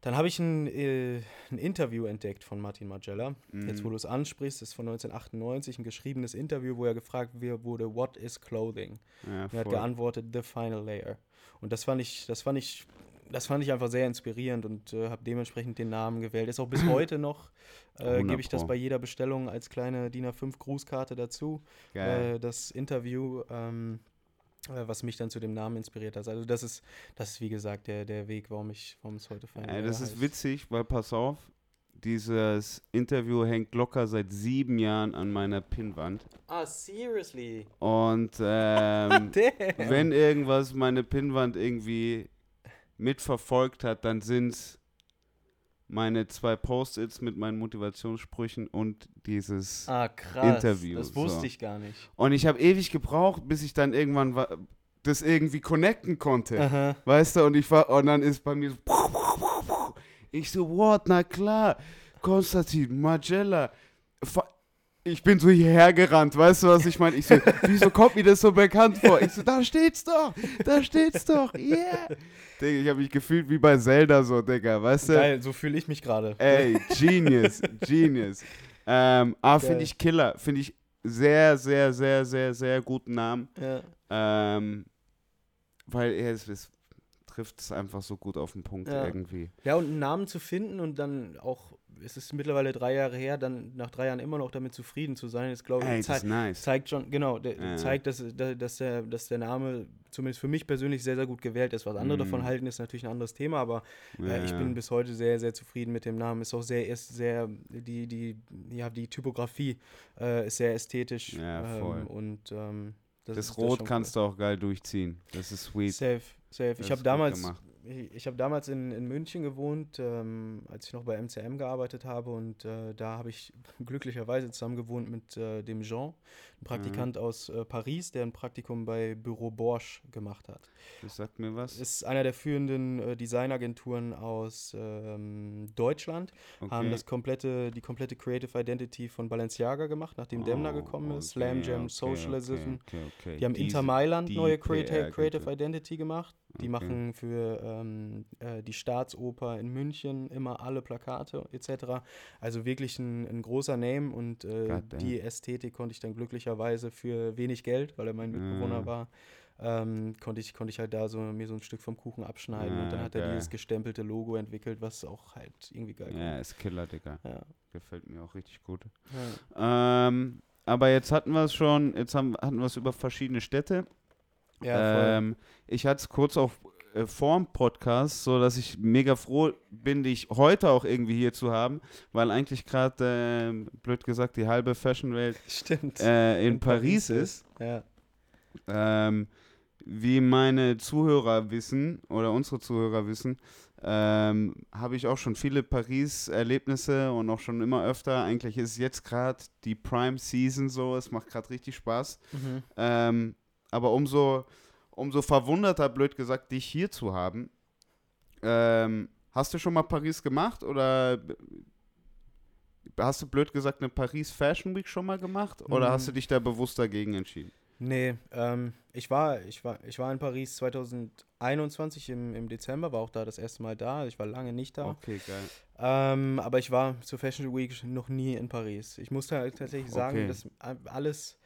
dann habe ich ein, äh, ein Interview entdeckt von Martin Magella. Jetzt, wo Mhm. du es ansprichst, ist von 1998 ein geschriebenes Interview, wo er gefragt wurde, what is clothing? ja, Und er hat geantwortet, the final layer. Und das fand ich, das fand ich, das fand ich einfach sehr inspirierend und äh, habe dementsprechend den Namen gewählt. Ist auch bis heute noch, äh, 100 gebe ich das bei jeder Bestellung als kleine DIN A5 Grußkarte dazu Geil. äh, das Interview, ähm, äh, was mich dann zu dem Namen inspiriert hat. Also das ist, das ist wie gesagt der, der Weg, warum ich, warum es heute Ey, Layer das ist heißt. witzig, weil pass auf, dieses Interview hängt locker seit sieben Jahren an meiner Pinnwand. Ah, seriously? Und ähm, wenn irgendwas meine Pinnwand irgendwie mitverfolgt hat, dann sind es meine zwei Post-its mit meinen Motivationssprüchen und dieses. ah, krass. Interview, Das wusste so. ich gar nicht. Und ich habe ewig gebraucht, bis ich dann irgendwann wa- das irgendwie connecten konnte. Aha. Weißt du, und ich war, und dann ist bei mir so, ich so, what, na klar, Konstantin, Magella, ich bin so hierher gerannt, weißt du, was ich meine? Ich so, wieso kommt mir das so bekannt vor? Ich so, da steht's doch, da steht's doch, yeah. Digga, ich habe mich gefühlt wie bei Zelda so, Digga, weißt du? Geil, so fühle ich mich gerade. Ey, Genius, Genius. Ähm, aber finde ich Killer, finde ich sehr, sehr, sehr, sehr, sehr guten Namen. Ja. Ähm, weil er es, es trifft es einfach so gut auf den Punkt Ja. irgendwie. ja, und einen Namen zu finden und dann auch es ist mittlerweile drei Jahre her, dann nach drei Jahren immer noch damit zufrieden zu sein, ist, glaube ich, Ey, das zei nice. zeigt schon, genau, der, Ja. zeigt, dass, dass, der, dass der Name zumindest für mich persönlich sehr, sehr gut gewählt ist. Was andere Mhm. davon halten, ist natürlich ein anderes Thema, aber äh, ich Ja, bin ja. bis heute sehr, sehr zufrieden mit dem Namen. Ist auch sehr, ist sehr, die, die, ja, die Typografie äh, ist sehr ästhetisch. Ja, voll. Ähm, und ähm, das, Das Rot schon kannst du auch geil durchziehen. Das ist cool. sweet. Safe, safe. Das Ich habe damals, gemacht. Ich, ich habe damals in, in München gewohnt, ähm, als ich noch bei MCM gearbeitet habe und äh, da habe ich glücklicherweise zusammen gewohnt mit äh, dem Jean, ein Praktikant Mhm. aus äh, Paris, der ein Praktikum bei Büro Bosch gemacht hat. Das sagt mir was. Ist einer der führenden äh, Designagenturen aus ähm, Deutschland, haben Okay. das komplette, die komplette Creative Identity von Balenciaga gemacht, nachdem Demna Oh, gekommen ist, okay, Slam Jam, okay, Socialism. Die haben Diese- Inter Mailand die neue Creative. Creative Identity gemacht. Die Okay. machen für ähm, äh, die Staatsoper in München immer alle Plakate etc. Also wirklich ein, ein großer Name und äh, die Ästhetik konnte ich dann glücklicherweise für wenig Geld, weil er mein Mitbewohner Ah. war, ähm, konnte, ich, konnte ich halt da so mir so ein Stück vom Kuchen abschneiden und dann Ah, hat er geil. dieses gestempelte Logo entwickelt, was auch halt irgendwie geil Ja, ist Killer, Digga. Ja. Gefällt mir auch richtig gut. Ja. Ähm, aber jetzt hatten wir es schon, jetzt haben, hatten wir es über verschiedene Städte. Ja, ähm, ich hatte es kurz auf äh, vorm Podcast, so dass ich mega froh bin, dich heute auch irgendwie hier zu haben, weil eigentlich gerade, ähm, blöd gesagt, die halbe Fashion-Welt äh, in, In Paris, Paris ist. ja. Ähm, wie meine Zuhörer wissen oder unsere Zuhörer wissen, ähm, habe ich auch schon viele Paris-Erlebnisse und auch schon immer öfter. Eigentlich ist jetzt gerade die Prime Season so, es macht gerade richtig Spaß. Mhm. Ähm, aber umso, umso verwunderter, blöd gesagt, dich hier zu haben. Ähm, hast du schon mal Paris gemacht oder hast du blöd gesagt eine Paris Fashion Week schon mal gemacht oder Mm. hast du dich da bewusst dagegen entschieden? Nee, ähm, ich, war, ich, war, ich war in Paris 2021 im, im Dezember, war auch da das erste Mal da. Ich war lange nicht da. Okay, geil. Ähm, aber ich war zur Fashion Week noch nie in Paris. Ich muss halt tatsächlich sagen, Okay. dass alles,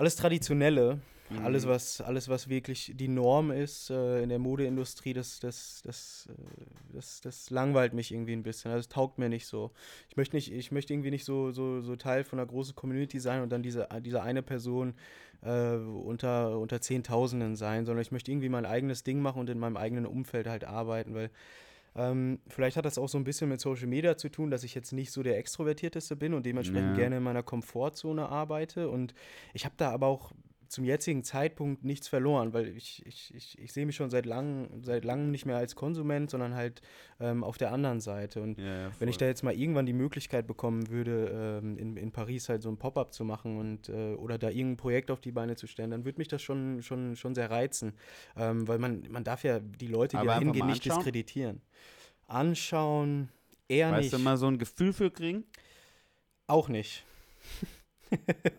alles Traditionelle, Mhm. alles, was, alles, was wirklich die Norm ist äh, in der Modeindustrie, das, das, das, äh, das, das langweilt mich irgendwie ein bisschen. Also es taugt mir nicht so. Ich möchte nicht, ich möchte irgendwie nicht so, so, so Teil von einer großen Community sein und dann diese, diese eine Person äh, unter, unter Zehntausenden sein, sondern ich möchte irgendwie mein eigenes Ding machen und in meinem eigenen Umfeld halt arbeiten, weil ähm, vielleicht hat das auch so ein bisschen mit Social Media zu tun, dass ich jetzt nicht so der Extrovertierteste bin und dementsprechend Ja. gerne in meiner Komfortzone arbeite. Und ich habe da aber auch zum jetzigen Zeitpunkt nichts verloren, weil ich, ich, ich, ich sehe mich schon seit langem, seit langem nicht mehr als Konsument, sondern halt ähm, auf der anderen Seite. Und Ja, ja, wenn ich da jetzt mal irgendwann die Möglichkeit bekommen würde, ähm, in, in Paris halt so ein Pop-up zu machen und äh, oder da irgendein Projekt auf die Beine zu stellen, dann würde mich das schon, schon, schon sehr reizen. Ähm, weil man, man darf ja die Leute, die da hingehen, nicht diskreditieren. Anschauen, eher Weißt nicht. du mal so ein Gefühl für kriegen? Auch nicht.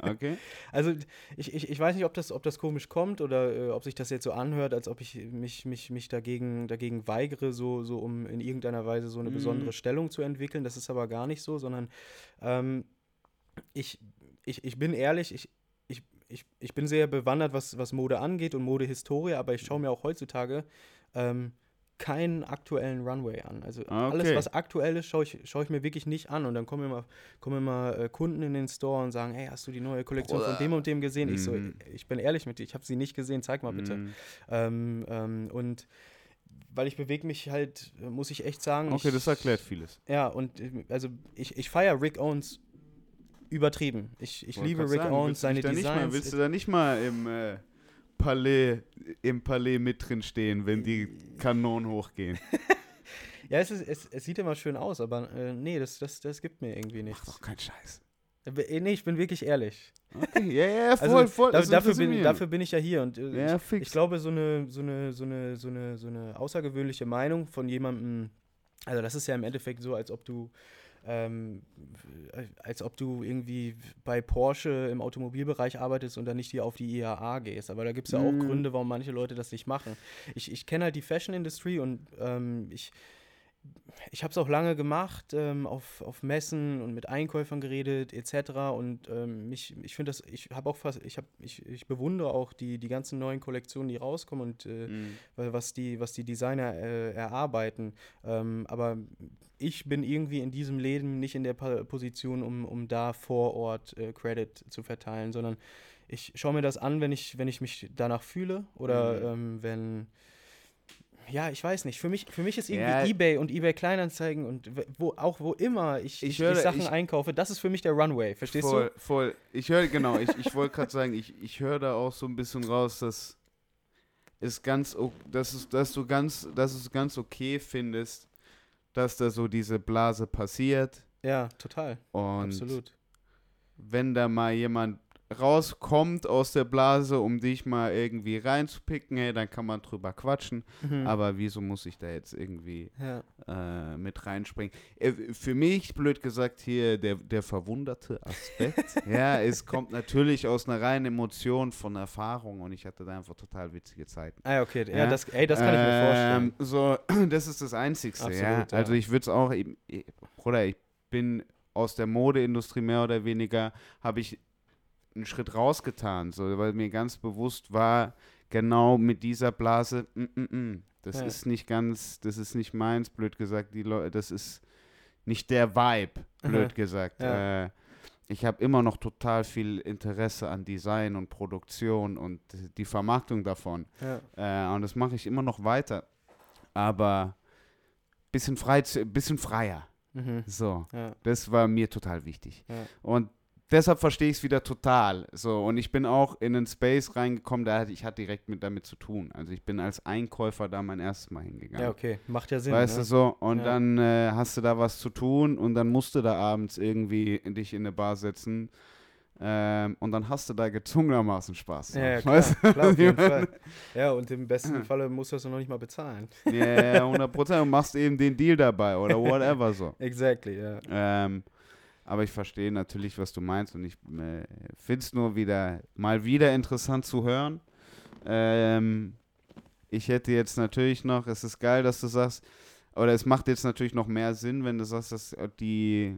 Okay. Also ich, ich, ich weiß nicht, ob das, ob das komisch kommt oder äh, ob sich das jetzt so anhört, als ob ich mich, mich, mich dagegen, dagegen weigere, so, so um in irgendeiner Weise so eine Mhm. besondere Stellung zu entwickeln. Das ist aber gar nicht so, sondern ähm, ich, ich, ich bin ehrlich, ich, ich, ich, ich bin sehr bewandert, was, was Mode angeht und Modehistorie, aber ich schaue mir auch heutzutage ähm, keinen aktuellen Runway an. Also alles, Okay. was aktuell ist, schaue ich, schaue ich mir wirklich nicht an. Und dann kommen immer, kommen immer äh, Kunden in den Store und sagen, hey, hast du die neue Kollektion von Bruder. dem und dem gesehen? Ich so, Mhm. ich bin ehrlich mit dir, ich habe sie nicht gesehen, zeig mal bitte. Mm. Ähm, ähm, und weil ich bewege mich halt, muss ich echt sagen. Okay, ich, das erklärt vieles. Ja, und also ich, ich feiere Rick Owens übertrieben. Ich, ich liebe Rick sagen, Owens, seine nicht mal, Designs. Willst du da nicht mal im äh, Palais, im Palais mit drin stehen, wenn die Kanonen hochgehen? ja, es, ist, es, es sieht immer schön aus, aber äh, nee, das, das, das gibt mir irgendwie nichts. Mach doch keinen Scheiß. Äh, Nee, ich bin wirklich ehrlich. Okay, ja, ja, voll, Also, voll. das dafür, bin, dafür bin ich ja hier und äh, Ja, ich, ich glaube, so eine, so, eine, so, eine, so, eine, so eine außergewöhnliche Meinung von jemandem, also das ist ja im Endeffekt so, als ob du ähm, äh, als ob du irgendwie bei Porsche im Automobilbereich arbeitest und dann nicht hier auf die IAA gehst. Aber da gibt es ja auch Mhm. Gründe, warum manche Leute das nicht machen. Ich, ich kenne halt die Fashion Industry und ähm, ich, ich habe es auch lange gemacht, ähm, auf, auf Messen und mit Einkäufern geredet, etc. Und ähm, mich, ich finde das, ich habe auch fast, ich habe, ich, ich bewundere auch die, die ganzen neuen Kollektionen, die rauskommen und äh, Mhm. was die, was die Designer äh, erarbeiten. Ähm, aber ich bin irgendwie in diesem Leben nicht in der Position, um, um da vor Ort äh, Credit zu verteilen, sondern ich schaue mir das an, wenn ich, wenn ich mich danach fühle oder Mhm. ähm, wenn ja, ich weiß nicht. Für mich, für mich ist irgendwie Ja. eBay und eBay Kleinanzeigen und wo auch wo immer ich, Ich höre- ich Sachen ich- einkaufe, das ist für mich der Runway. Verstehst voll, Voll. Ich höre, genau, ich, ich wollte gerade sagen, ich, ich höre da auch so ein bisschen raus, dass es ganz, dass, es, dass du ganz, dass es ganz okay findest, dass da so diese Blase passiert du? Ja, total. und Absolut. wenn da mal jemand rauskommt aus der Blase, um dich mal irgendwie reinzupicken, hey, dann kann man drüber quatschen. Mhm. Aber wieso muss ich da jetzt irgendwie ja. äh, mit reinspringen. Äh, für mich, blöd gesagt, hier der, der verwunderte Aspekt. ja, es kommt natürlich aus einer reinen Emotion von Erfahrung und ich hatte da einfach total witzige Zeiten. Ah, okay. Ja, Ja. das, ey, das kann ich mir vorstellen. Ähm, So, das ist das Einzigste. Absolut, ja. Also ich würde es auch, ich, Bruder, ich bin aus der Modeindustrie mehr oder weniger, habe ich einen Schritt rausgetan, so, weil mir ganz bewusst war, genau mit dieser Blase, mm, mm, mm, das Ja. ist nicht ganz, das ist nicht meins, blöd gesagt, die Leute, das ist nicht der Vibe, blöd gesagt. Ja. Äh, ich habe immer noch total viel Interesse an Design und Produktion und die Vermarktung davon. Ja. Äh, und das mache ich immer noch weiter. Aber bisschen frei, bisschen freier. Mhm. So, Ja. das war mir total wichtig. Ja. Und deshalb verstehe ich es wieder total. So, und ich bin auch in einen Space reingekommen, da hatte ich hatte direkt mit damit zu tun. Also ich bin als Einkäufer da mein erstes Mal hingegangen. ja, okay. Macht ja Sinn. Weißt ne? du so? Und Ja. dann äh, hast du da was zu tun und dann musst du da abends irgendwie dich in eine Bar setzen. Ähm, und dann hast du da gezwungenermaßen Spaß. Ja, ja, klar, Weißt du? klar, auf jeden Fall. Ja, und im besten Falle musst du das noch nicht mal bezahlen. Ja, ja, 100 Prozent. Und machst eben den Deal dabei oder whatever so. Exactly, ja. Ähm, aber ich verstehe natürlich, was du meinst und ich äh, finde es nur wieder mal wieder interessant zu hören. Ähm, ich hätte jetzt natürlich noch, es ist geil, dass du sagst, oder es macht jetzt natürlich noch mehr Sinn, wenn du sagst, dass äh, die,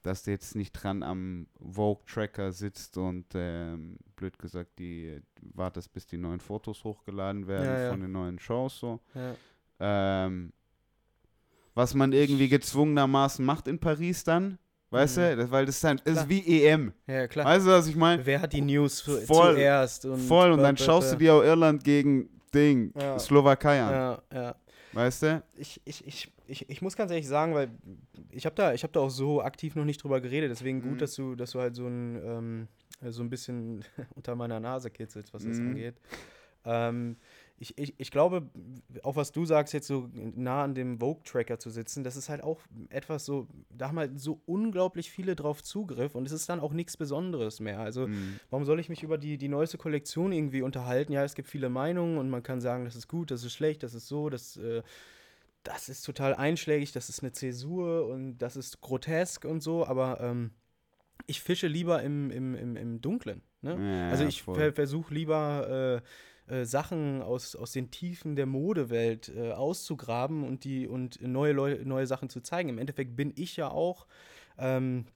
dass du jetzt nicht dran am Vogue-Tracker sitzt und ähm, blöd gesagt, die wartest, bis die neuen Fotos hochgeladen werden Ja, ja. von den neuen Shows so. ja. Ähm, was man irgendwie gezwungenermaßen macht in Paris dann, weißt Mhm. du? Weil das ist, das Klar. ist wie EM. Ja, klar. Weißt du, was ich meine? Wer hat die News für, Voll. zuerst? Und Voll, und dann bla, schaust du dir auch Irland gegen Ding, Ja. Slowakei an, Ja, ja. weißt du? Ich, ich, ich, ich, ich muss ganz ehrlich sagen, weil ich habe da, ich hab da auch so aktiv noch nicht drüber geredet, deswegen gut, Mhm. dass du, dass du halt so ein, ähm, so ein bisschen unter meiner Nase kitzelst, was das Mhm. angeht. Ähm, ich, ich, ich glaube, auch was du sagst, jetzt so nah an dem Vogue-Tracker zu sitzen, das ist halt auch etwas so, da haben halt so unglaublich viele drauf Zugriff und es ist dann auch nichts Besonderes mehr. Also Mhm. Warum soll ich mich über die, die neueste Kollektion irgendwie unterhalten? Ja, es gibt viele Meinungen und man kann sagen, das ist gut, das ist schlecht, das ist so, das, äh, das ist total einschlägig, das ist eine Zäsur und das ist grotesk und so, aber ähm, ich fische lieber im, im, im, im Dunklen. Ne? Ja, also ich ver versuche lieber äh, äh, Sachen aus, aus den Tiefen der Modewelt äh, auszugraben und die und neue Leu neue Sachen zu zeigen. Im Endeffekt bin ich ja auch ähm,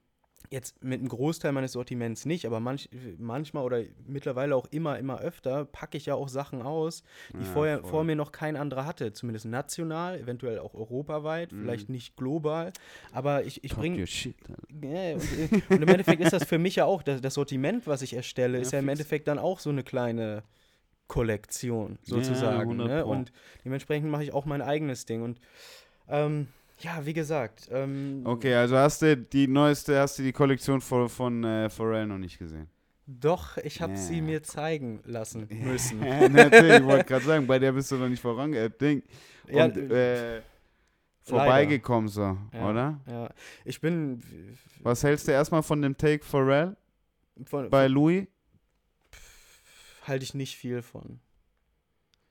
jetzt mit einem Großteil meines Sortiments nicht, aber manch, manchmal oder mittlerweile auch immer, immer öfter packe ich ja auch Sachen aus, die Ja, vorher, voll. vor mir noch kein anderer hatte. Zumindest national, eventuell auch europaweit, Mhm. vielleicht nicht global. Aber ich, ich bringe ja, und, äh, und im Endeffekt ist das für mich ja auch, das, das Sortiment, was ich erstelle, Ja, ist ja im fix. Endeffekt dann auch so eine kleine Kollektion, sozusagen. 100 ne? Und dementsprechend mache ich auch mein eigenes Ding. Und ähm, ja, wie gesagt, ähm, Okay, also hast du die neueste, hast du die Kollektion von, von äh, Pharrell noch nicht gesehen? doch, ich habe sie Ja. mir zeigen lassen müssen. Ja, natürlich, ich wollte gerade sagen, bei der bist du noch nicht vorangeappt, Ding. Ja, Und, äh, vorbeigekommen so, Ja. oder? Ja, ich bin Was hältst du erstmal von dem Take Pharrell von, bei Louis? Halte ich nicht viel von.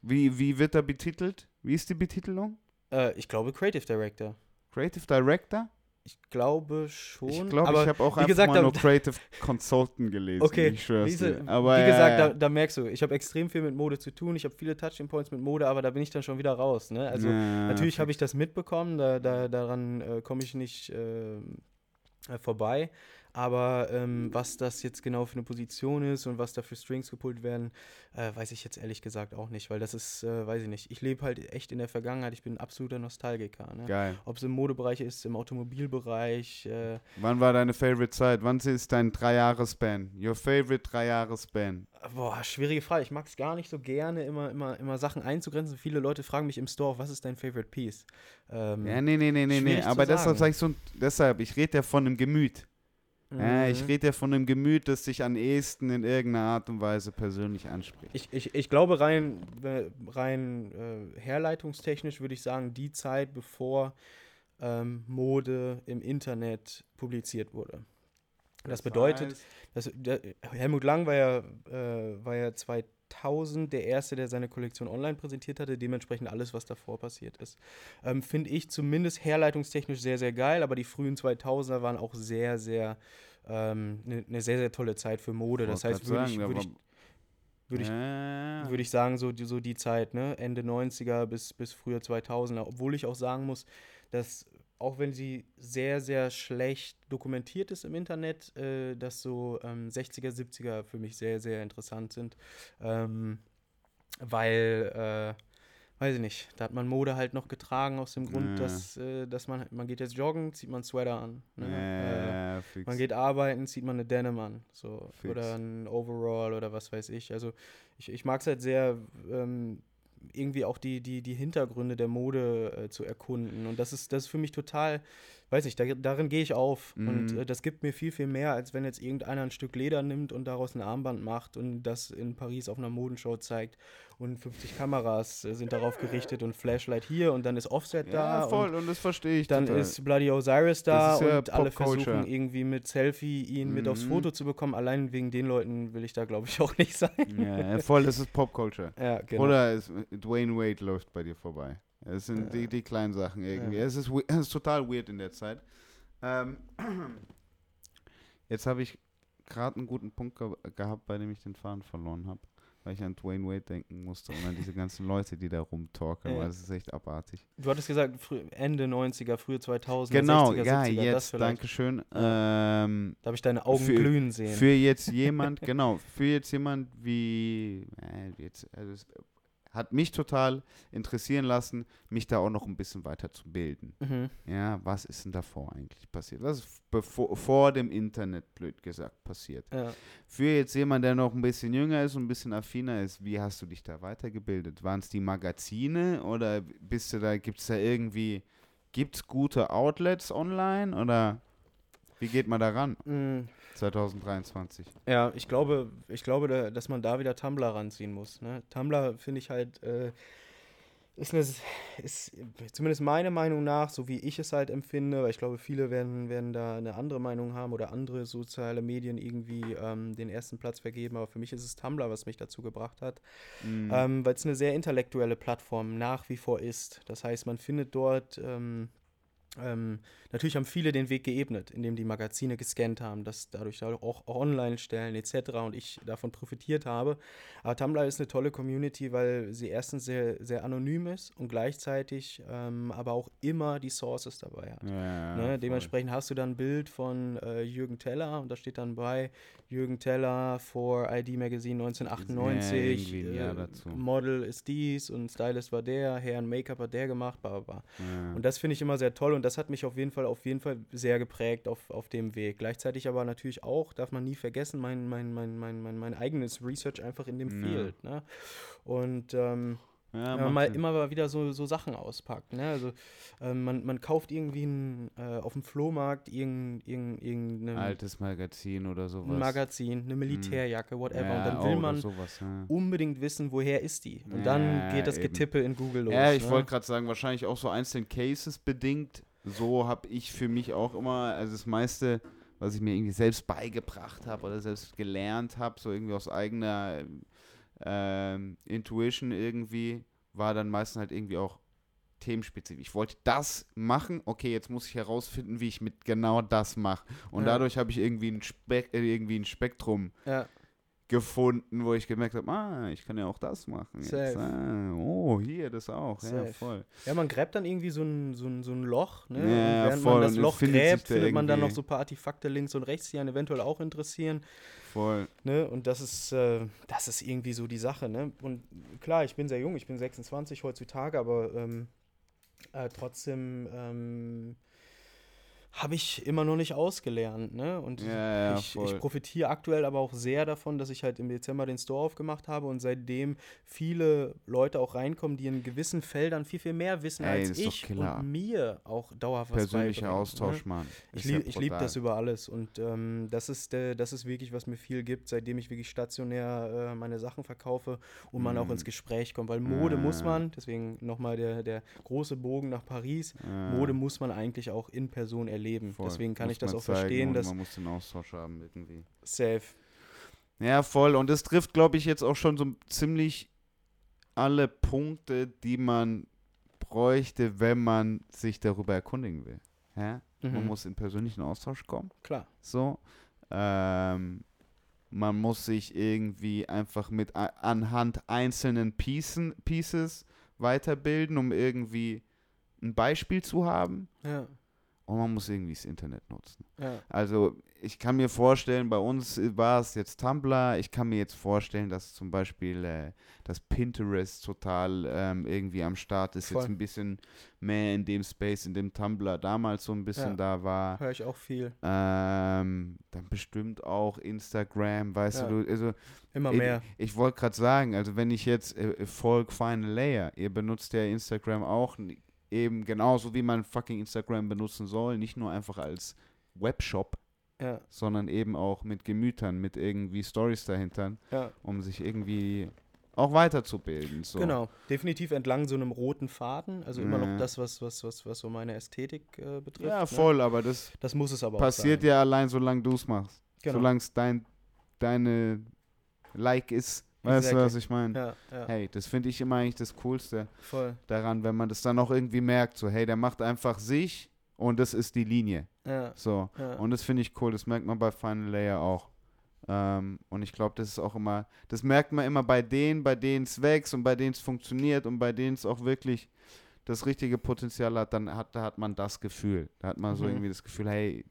Wie, wie wird er betitelt? Wie ist die Betitelung? Äh, ich glaube Creative Director. Creative Director? Ich glaube schon. Ich glaube, ich habe auch einfach gesagt, mal nur Creative Consultant gelesen. Okay, ich schwör's Diese. Aber wie ja, gesagt, ja, Da, da merkst du, ich habe extrem viel mit Mode zu tun. Ich habe viele Touching Points mit Mode, aber da bin ich dann schon wieder raus. Ne? Also ja, natürlich habe ich das mitbekommen, da, da, daran äh, komme ich nicht ähm, äh, vorbei. Aber ähm, was das jetzt genau für eine Position ist und was da für Strings gepult werden, äh, weiß ich jetzt ehrlich gesagt auch nicht, weil das ist, äh, weiß ich nicht. Ich lebe halt echt in der Vergangenheit. Ich bin ein absoluter Nostalgiker. Ne? Geil. Ob es im Modebereich ist, im Automobilbereich. Äh, Wann war deine Favorite Zeit? Wann ist dein Drei-Jahres-Span? Your favorite Drei-Jahres-Span? Boah, schwierige Frage. Ich mag es gar nicht so gerne, immer, immer, immer Sachen einzugrenzen. Viele Leute fragen mich im Store, was ist dein Favorite Piece? Ähm, Ja, nee, nee, nee, nee, nee. Aber deshalb sagen. sag ich so, deshalb, ich rede ja von einem Gemüt. Ja, ich mhm. rede ja von einem Gemüt, das dich am ehesten in irgendeiner Art und Weise persönlich anspricht. Ich, ich, ich glaube, rein, äh, rein äh, herleitungstechnisch würde ich sagen, die Zeit, bevor ähm, Mode im Internet publiziert wurde. Das, bedeutet, dass, Helmut Lang war ja, äh, war ja 2000 der Erste, der seine Kollektion online präsentiert hatte, dementsprechend alles, was davor passiert ist. Ähm, Finde ich zumindest herleitungstechnisch sehr, sehr geil, aber die frühen 2000er waren auch sehr, sehr, eine ne ne sehr, sehr tolle Zeit für Mode. Das heißt, würde ich, sagen, würd ich, würd ich ja, würde ich sagen, so die, so die Zeit, ne? Ende 90er bis, bis früher 2000er. Obwohl ich auch sagen muss, dass auch wenn sie sehr, sehr schlecht dokumentiert ist im Internet, äh, dass so ähm, 60er, 70er für mich sehr, sehr interessant sind. Ähm, weil, äh, weiß ich nicht, da hat man Mode halt noch getragen aus dem Grund, Ja. dass, äh, dass man, man geht jetzt joggen, zieht man einen Sweater an. Ne? Äh, ja, fix. man geht arbeiten, zieht man eine Denim an. So. Fix. Oder ein Overall oder was weiß ich. Also ich, ich mag es halt sehr, ähm, irgendwie auch die, die, die Hintergründe der Mode äh, zu erkunden. Und das ist, das ist für mich total, weiß ich, da, darin gehe ich auf. Und Mhm. äh, das gibt mir viel, viel mehr, als wenn jetzt irgendeiner ein Stück Leder nimmt und daraus ein Armband macht und das in Paris auf einer Modenshow zeigt. Und 50 Kameras äh, sind darauf gerichtet und Flashlight hier und dann ist Offset da. ja, und voll, und das verstehe ich dann total. ist Bloody Osiris da ja und alle versuchen irgendwie mit Selfie ihn mit aufs Mhm. Foto zu bekommen. Allein wegen den Leuten will ich da, glaube ich, auch nicht sein. ja, voll, das ist Popculture. Ja, genau. Oder ist, Dwayne Wade läuft bei dir vorbei. Es sind Ja. die, die kleinen Sachen irgendwie. Ja. Es, ist, es ist total weird in der Zeit. Ähm, jetzt habe ich gerade einen guten Punkt ge gehabt, bei dem ich den Faden verloren habe. Weil ich an Dwayne Wade denken musste und an diese ganzen Leute, die da rumtalken. Ja. Weil das ist echt abartig. Du hattest gesagt, Ende 90er, frühe 2000er, Genau, 60er, ja, 70er, das jetzt, danke schön. Ähm, Da habe ich deine Augen Für- glühen sehen. Für jetzt jemand, genau, für jetzt jemand wie, äh, jetzt, also es hat mich total interessieren lassen, mich da auch noch ein bisschen weiter zu bilden. mhm. Ja, was ist denn davor eigentlich passiert? Was ist bevor, vor dem Internet, blöd gesagt, passiert? ja. Für jetzt jemand, der noch ein bisschen jünger ist und ein bisschen affiner ist, wie hast du dich da weitergebildet? Waren es die Magazine oder bist du da, gibt es da irgendwie, gibt es gute Outlets online oder wie geht man da ran? Mm, 2023. Ja, ich glaube, ich glaube, da, dass man da wieder Tumblr ranziehen muss. Ne? Tumblr finde ich halt, äh, ist, eine, ist zumindest meine Meinung nach, so wie ich es halt empfinde, weil ich glaube, viele werden, werden da eine andere Meinung haben oder andere soziale Medien irgendwie ähm, den ersten Platz vergeben, aber für mich ist es Tumblr, was mich dazu gebracht hat, Mhm. ähm, weil es eine sehr intellektuelle Plattform nach wie vor ist. Das heißt, man findet dort ähm, ähm, natürlich haben viele den Weg geebnet, indem die Magazine gescannt haben, das dadurch auch, auch online stellen etc. und ich davon profitiert habe. Aber Tumblr ist eine tolle Community, weil sie erstens sehr, sehr anonym ist und gleichzeitig ähm, aber auch immer die Sources dabei hat. ja, Ne, dementsprechend hast du dann ein Bild von äh, Jürgen Teller und da steht dann bei Jürgen Teller for ID Magazine 1998. Ja, äh. Model ist dies und Stylist war der, Hair und Make-up hat der gemacht, bla bla bla. Und das finde ich immer sehr toll und das hat mich auf jeden Fall, auf jeden Fall sehr geprägt auf, auf dem Weg. Gleichzeitig aber natürlich auch, darf man nie vergessen, mein, mein, mein, mein, mein, mein eigenes Research einfach in dem Ja. Field. Ne? Und ähm, ja, wenn man mal immer mal wieder so, so Sachen auspackt. Ne? Also ähm, man, man kauft irgendwie ein, äh, auf dem Flohmarkt irgendein, irgendein, irgendein altes Magazin oder sowas. ein Magazin, eine Militärjacke, whatever. Ja, und dann oh, will oder man sowas, ja. unbtippe wissen, woher ist die. Und dann geht das eben. Getippe in Google los. Ja, ich ne? wollte gerade sagen, wahrscheinlich auch so einzelne Cases bedingt. So habe ich für mich auch immer, also das meiste, was ich mir irgendwie selbst beigebracht habe oder selbst gelernt habe, so irgendwie aus eigener ähm, Intuition irgendwie, war dann meistens halt irgendwie auch themenspezifisch. Ich wollte das machen, okay, jetzt muss ich herausfinden, wie ich mit genau das mache. Und Ja. dadurch habe ich irgendwie ein, Spek äh, irgendwie ein Spektrum Ja, gefunden, wo ich gemerkt habe, ah, ich kann ja auch das machen. Ah, oh, hier, das auch. Ja, Safe. voll. ja, man gräbt dann irgendwie so ein, so ein, so ein Loch, ne? Ja, und während voll. man das Und Loch findet gräbt, da findet man dann noch so ein paar Artefakte links und rechts, die einen eventuell auch interessieren. Voll. Ne? Und das ist, äh, das ist irgendwie so die Sache. Ne? Und klar, ich bin sehr jung, ich bin 26 heutzutage, aber ähm, äh, trotzdem ähm, habe ich immer noch nicht ausgelernt. Ne? Und Ja, ja, ich, ich profitiere aktuell aber auch sehr davon, dass ich halt im Dezember den Store aufgemacht habe und seitdem viele Leute auch reinkommen, die in gewissen Feldern viel, viel mehr wissen Ey, als ich und mir auch dauerhaft was Persönlicher Austausch, Ne? Mann. Ich, Ist ja lieb, ich liebe das über alles und ähm, das, ist, äh, das ist wirklich, was mir viel gibt, seitdem ich wirklich stationär äh, meine Sachen verkaufe und man auch Mhm. ins Gespräch kommt, weil Mode muss Ja. man, deswegen nochmal der, der große Bogen nach Paris, Ja. Mode muss man eigentlich auch in Person erleben. Voll. Deswegen kann Muss ich das man auch verstehen, dass man muss den Austausch haben irgendwie. safe. Ja, voll. Und es trifft, glaube ich, jetzt auch schon so ziemlich alle Punkte, die man bräuchte, wenn man sich darüber erkundigen will. Ja? Man Mhm. muss in persönlichen Austausch kommen. Klar. So. Ähm, man muss sich irgendwie einfach mit anhand einzelnen Piecen, Pieces weiterbilden, um irgendwie ein Beispiel zu haben. Ja. Und man muss irgendwie das Internet nutzen. Ja. Also ich kann mir vorstellen, bei uns war es jetzt Tumblr. Ich kann mir jetzt vorstellen, dass zum Beispiel äh, das Pinterest total ähm, irgendwie am Start ist. Voll. Jetzt ein bisschen mehr in dem Space, in dem Tumblr damals so ein bisschen Ja. da war. Höre ich auch viel. Ähm, dann bestimmt auch Instagram, weißt Ja. du, also Immer ich, mehr. ich wollte gerade sagen, also wenn ich jetzt äh, folg Final Layer, ihr benutzt ja Instagram auch eben genauso wie man fucking Instagram benutzen soll, nicht nur einfach als Webshop, Ja. sondern eben auch mit Gemütern, mit irgendwie Stories dahinter, Ja. um sich irgendwie auch weiterzubilden. So. Genau, definitiv entlang so einem roten Faden. Also immer Ja. noch das, was, was, was, was so meine Ästhetik äh, betrifft. Ja, ne? voll, aber das Das muss es aber passiert ja allein, solange du es machst. Genau. Solange es dein, deine Like ist. Weißt du, was Exactly. ich meine? Ja, ja, Hey, das finde ich immer eigentlich das Coolste voll. daran, wenn man das dann auch irgendwie merkt, so, hey, der macht einfach sich und das ist die Linie. Ja, So. Und das finde ich cool, das merkt man bei Final Layer auch. Ähm, und ich glaube, das ist auch immer, das merkt man immer bei denen, bei denen es wächst und bei denen es funktioniert und bei denen es auch wirklich das richtige Potenzial hat, dann hat, da hat man das Gefühl. Da hat man so Mhm. irgendwie das Gefühl, hey,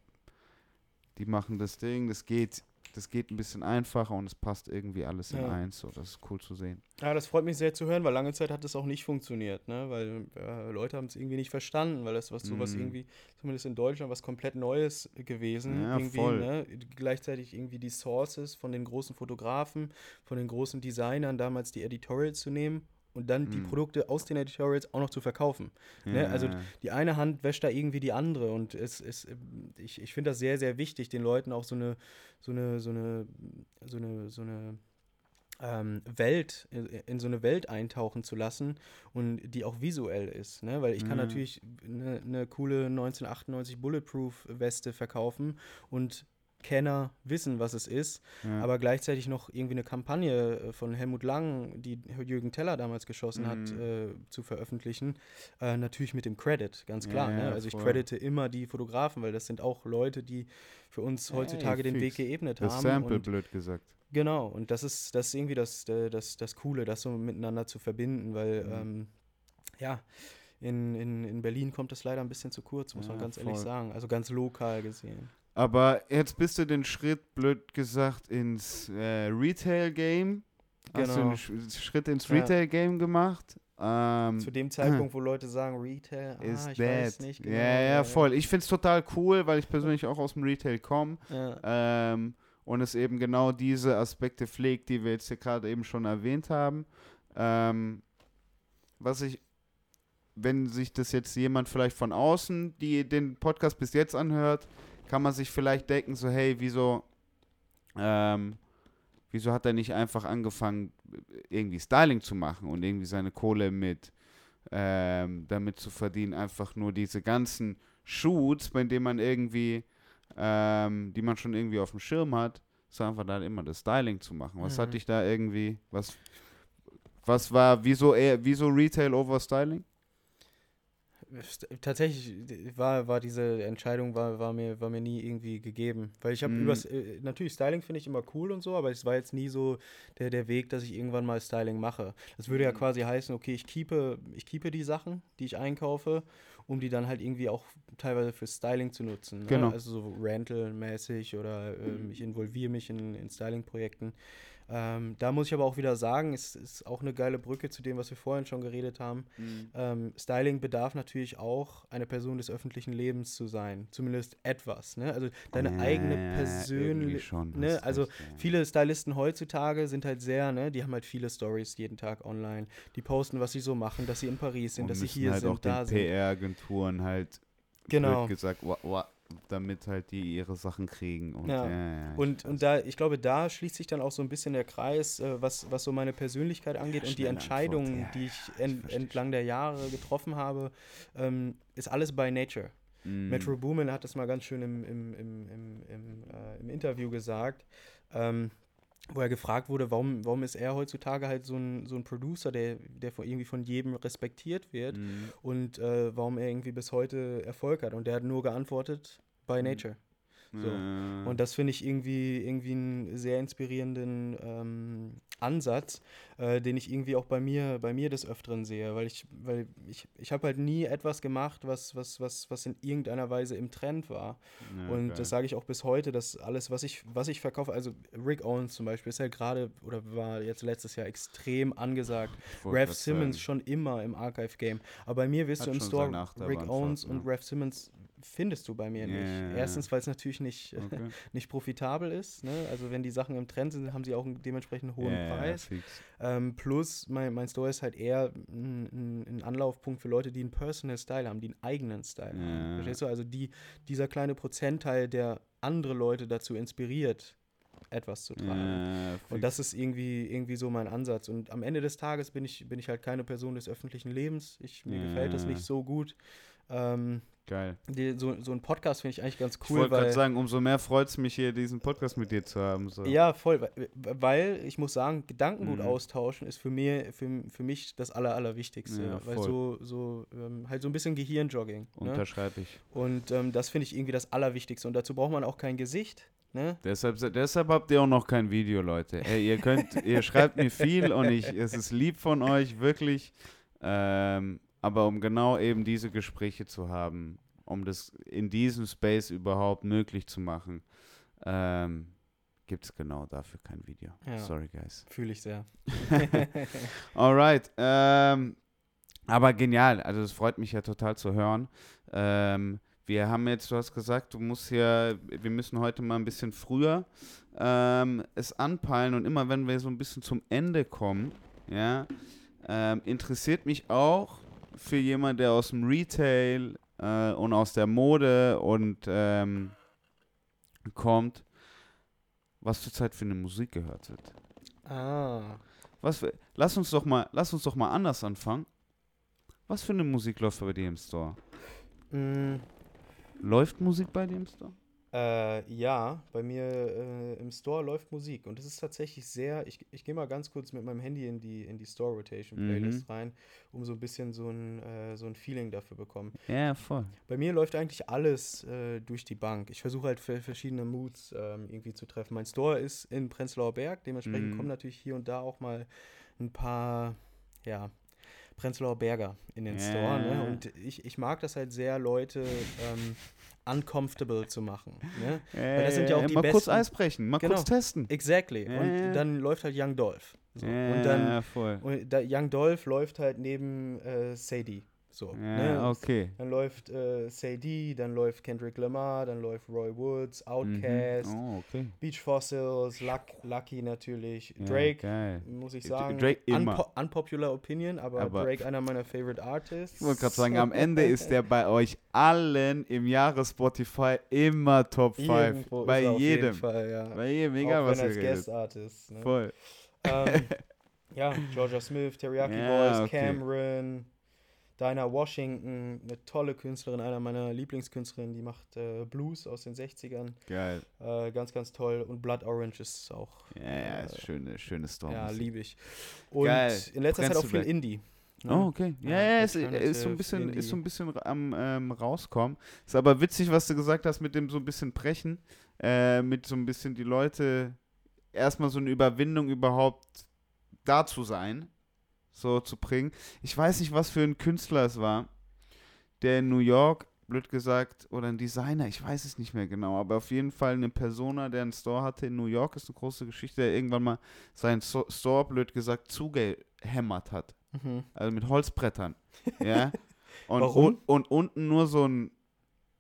die machen das Ding, das geht, das geht ein bisschen einfacher und es passt irgendwie alles in Ja. eins. So, das ist cool zu sehen. ja, das freut mich sehr zu hören, weil lange Zeit hat es auch nicht funktioniert, ne? Weil äh, Leute haben es irgendwie nicht verstanden, weil das was sowas Mhm. irgendwie, zumindest in Deutschland, was komplett Neues gewesen. Ja, irgendwie, voll. Ne? Gleichzeitig irgendwie die Sources von den großen Fotografen, von den großen Designern, damals die Editorials zu nehmen und dann die Mhm. Produkte aus den Editorials auch noch zu verkaufen. Ne, also Ja. die eine Hand wäscht da irgendwie die andere und es ist, ich, ich finde das sehr, sehr wichtig, den Leuten auch so eine, so eine, so eine, so eine, so eine ähm, Welt, in, in so eine Welt eintauchen zu lassen und die auch visuell ist, ne? Weil ich kann Ja. natürlich eine, eine coole 1998 Bulletproof Weste verkaufen und Kenner wissen, was es ist, ja. aber gleichzeitig noch irgendwie eine Kampagne äh, von Helmut Lang, die Jürgen Teller damals geschossen hat, Mhm. äh, zu veröffentlichen. Äh, natürlich mit dem Credit, ganz klar. Ja, ne? Also ich voll. credite immer die Fotografen, weil das sind auch Leute, die für uns heutzutage den Weg geebnet das haben. Sample, und blöd gesagt. genau, und das ist, das ist irgendwie das, äh, das, das Coole, das so miteinander zu verbinden, weil Mhm. ähm, ja, in, in, in Berlin kommt das leider ein bisschen zu kurz, muss man Ja, ganz ehrlich voll. sagen. Also ganz lokal gesehen. Aber jetzt bist du den Schritt, blöd gesagt, ins äh, Retail-Game. Hast du Genau. einen Sch Schritt ins Ja. Retail-Game gemacht? Ähm, Zu dem Zeitpunkt, wo Leute sagen, Retail, ah, ist ich that. weiß nicht genau. ja, ja, voll. Ich finde es total cool, weil ich persönlich auch aus dem Retail komme. Ja, Ähm, und es eben genau diese Aspekte pflegt, die wir jetzt hier gerade eben schon erwähnt haben. Ähm, was ich, wenn sich das jetzt jemand vielleicht von außen, die den Podcast bis jetzt anhört, kann man sich vielleicht denken, so, hey, wieso, ähm, wieso hat er nicht einfach angefangen, irgendwie Styling zu machen und irgendwie seine Kohle mit ähm, damit zu verdienen, einfach nur diese ganzen Shoots, bei denen man irgendwie, ähm, die man schon irgendwie auf dem Schirm hat, so einfach da immer das Styling zu machen. Was hat Mhm. dich da irgendwie, was, was war, wieso eher, wieso Retail over Styling? Tatsächlich war, war diese Entscheidung war, war, mir, war mir nie irgendwie gegeben. Weil ich habe Mhm. übers, äh, natürlich Styling finde ich immer cool und so, aber es war jetzt nie so der, der Weg, dass ich irgendwann mal Styling mache. Das würde ja Mhm. quasi heißen, okay, ich keepe, ich keepe die Sachen, die ich einkaufe, um die dann halt irgendwie auch teilweise für Styling zu nutzen. Ne? Genau. Also so Rental-mäßig oder ähm, ich involviere mich in, in Styling-Projekten. Ähm, da muss ich aber auch wieder sagen, es ist auch eine geile Brücke zu dem, was wir vorhin schon geredet haben. Ähm, Styling bedarf natürlich auch, eine Person des öffentlichen Lebens zu sein. Zumindest etwas. Ne? Also deine eigene irgendwie persönliche. Ne? Also recht, ja. viele Stylisten heutzutage sind halt sehr, ne, die haben halt viele Stories jeden Tag online. Die posten, was sie so machen, dass sie in Paris sind, Und dass sie hier halt sind, auch da den sind. PR-Agenturen halt Genau. gesagt, wa, wa, damit halt die ihre Sachen kriegen. Und, Ja. ja, ja, ich Und, und da, ich glaube, da schließt sich dann auch so ein bisschen der Kreis, äh, was, was so meine Persönlichkeit angeht und die. Entscheidungen, die ich, ich en, versteh entlang der Jahre getroffen habe, ähm, ist alles by nature. Mm. Metro Boomin hat das mal ganz schön im, im, im, im, im, äh, im Interview gesagt, ähm, wo er gefragt wurde, warum, warum ist er heutzutage halt so ein, so ein Producer, der, der von, irgendwie von jedem respektiert wird Mm. und äh, warum er irgendwie bis heute Erfolg hat. Und der hat nur geantwortet, by Mhm. nature. So. Äh, Und das finde ich irgendwie, irgendwie einen sehr inspirierenden ähm, Ansatz, äh, den ich irgendwie auch bei mir, bei mir des Öfteren sehe, weil ich, weil ich, ich habe halt nie etwas gemacht, was, was, was, was in irgendeiner Weise im Trend war. ja, Und geil. das sage ich auch bis heute, dass alles, was ich, was ich verkaufe, also Rick Owens zum Beispiel, ist ja gerade oder war jetzt letztes Jahr extrem angesagt. Rev Simmons sagen, schon immer im Archive-Game. Aber bei mir wirst Hat du im Store Rick Owens ne? und Rev Simmons findest du bei mir Ja, nicht. ja, ja. Erstens, weil es natürlich nicht, Okay. nicht profitabel ist. Ne? Also wenn die Sachen im Trend sind, haben sie auch einen dementsprechend hohen Ja, ja, Preis. Ähm, plus, mein, mein Store ist halt eher ein, ein, Anlaufpunkt für Leute, die einen Personal Style haben, die einen eigenen Style Ja. haben. Verstehst du? Also die, dieser kleine Prozentteil, der andere Leute dazu inspiriert, etwas zu tragen. Ja. Und das ist irgendwie, irgendwie so mein Ansatz. Und am Ende des Tages bin ich, bin ich halt keine Person des öffentlichen Lebens. Ich, mir gefällt das Ja. nicht so gut. Ähm, Geil. die, so, so ein Podcast finde ich eigentlich ganz ich cool, wollte gerade sagen, umso mehr freut es mich hier, diesen Podcast mit dir zu haben. So. Ja, voll. Weil, weil ich muss sagen, Gedankengut Mhm. austauschen ist für, mir, für, für mich das Aller, Allerwichtigste. Ja, weil so, so ähm, halt so ein bisschen Gehirnjogging. Ne? Unterschreibe ich. Und ähm, das finde ich irgendwie das Allerwichtigste. Und dazu braucht man auch kein Gesicht. Ne? Deshalb, deshalb habt ihr auch noch kein Video, Leute. Ey, ihr könnt, ihr schreibt mir viel und ich, es ist lieb von euch, wirklich. Ähm, aber um genau eben diese Gespräche zu haben, um das in diesem Space überhaupt möglich zu machen, ähm, gibt es genau dafür kein Video. Ja. Sorry, guys. Fühle ich sehr. Alright. Ähm, aber genial. Also es freut mich ja total zu hören. Ähm, wir haben jetzt, du hast gesagt, du musst hier, wir müssen heute mal ein bisschen früher ähm, es anpeilen und immer wenn wir so ein bisschen zum Ende kommen, ja, ähm, interessiert mich auch für jemand, der aus dem Retail äh, und aus der Mode und ähm, kommt, was zurzeit für eine Musik gehört wird. Ah. Was für, lass uns doch mal, lass uns doch mal anders anfangen. Was für eine Musik läuft bei dir im Store? Mm, Läuft Musik bei dir im Store? Äh, ja, bei mir äh, im Store läuft Musik und es ist tatsächlich sehr, ich, ich gehe mal ganz kurz mit meinem Handy in die, in die Store Rotation Mhm. Playlist rein, um so ein bisschen so ein, äh, so ein Feeling dafür bekommen. Ja, voll. Bei mir läuft eigentlich alles äh, durch die Bank. Ich versuche halt für verschiedene Moods ähm, irgendwie zu treffen. Mein Store ist in Prenzlauer Berg, dementsprechend Mhm. kommen natürlich hier und da auch mal ein paar, ja, Prenzlauer Berger in den Ja. Store. Ne? Und ich, ich mag das halt sehr, Leute ähm, uncomfortable zu machen. Ne? Weil das sind ja auch die mal kurz besten- Eis brechen, mal Genau. kurz testen. Exactly. Ja, und dann läuft halt Young Dolph. So. Und dann voll. und da, Young Dolph läuft halt neben äh, Sadie. So. Ja, ne? okay. Dann läuft äh, Sadie, dann läuft Kendrick Lamar, dann läuft Roy Woods, Outkast, Mhm. Oh, okay. Beach Fossils, Luck, Lucky natürlich, Ja, Drake, Geil. muss ich sagen. Drake immer. Unpo unpopular Opinion, aber, Aber- Drake einer meiner favorite Artists. Ich wollte gerade sagen, am Ende ist der bei euch allen im Jahre Spotify immer Top 5. Irgendwo Bei er jedem. Fall, ja. Bei jedem, egal Auch was wenn als redet. Guest Artist. Ne? Voll. ähm, ja, Georgia Smith, Teriyaki Ja, Boys, okay. Cameron, Dinah Washington, eine tolle Künstlerin, einer meiner Lieblingskünstlerinnen, die macht äh, Blues aus den 60ern. Geil. Äh, ganz, ganz toll. Und Blood Orange ist auch, Ja, ja, ist schöne, schöne Storm. ja, liebe ich. Und Geil. in letzter Zeit auch viel. Indie. Ne? Oh, okay. Ja, ja, Ja, ist, ist so ein bisschen, Indie. ist so ein bisschen am ähm, rauskommen. Ist aber witzig, was du gesagt hast mit dem so ein bisschen Brechen, äh, mit so ein bisschen die Leute erstmal so eine Überwindung überhaupt da zu sein, so zu bringen. Ich weiß nicht, was für ein Künstler es war, der in New York, blöd gesagt, oder ein Designer, ich weiß es nicht mehr genau, aber auf jeden Fall eine Persona, der einen Store hatte in New York, ist eine große Geschichte, der irgendwann mal seinen so Store, blöd gesagt, zugehämmert hat. Mhm. Also mit Holzbrettern. ja. Und, Warum? un- und unten nur so ein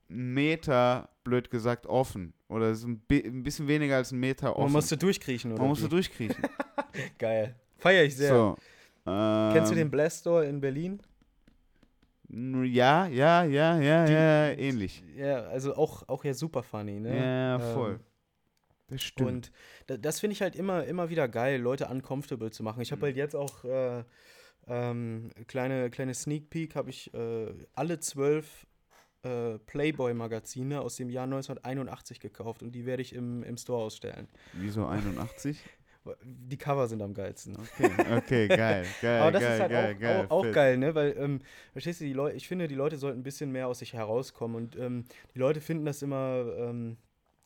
Meter, blöd gesagt, offen. Oder so ein, ein bisschen weniger als ein Meter offen. Man musste durchkriechen, oder? Man musste durchkriechen. Geil. Feier ich sehr. So. Kennst du ähm, den Blast Store in Berlin? Ja, ja, ja, ja, Die- ja, ähnlich. Ja, also auch, auch ja super funny, ne? Ja, Ähm, voll. Das stimmt. Und da, das finde ich halt immer, immer wieder geil, Leute uncomfortable zu machen. Ich habe Mhm. halt jetzt auch äh, ähm, kleine, kleine Sneak Peek, habe ich äh, alle zwölf äh, Playboy-Magazine aus dem Jahr 1981 gekauft und die werde ich im, im Store ausstellen. Wieso 81? Die Cover sind am geilsten. Okay, okay, geil, geil, Aber das geil, ist halt geil, auch, geil. auch, auch geil, ne? Weil, ähm, verstehst du, die Leute, ich finde, die Leute sollten ein bisschen mehr aus sich herauskommen und ähm, die Leute finden das immer, ähm,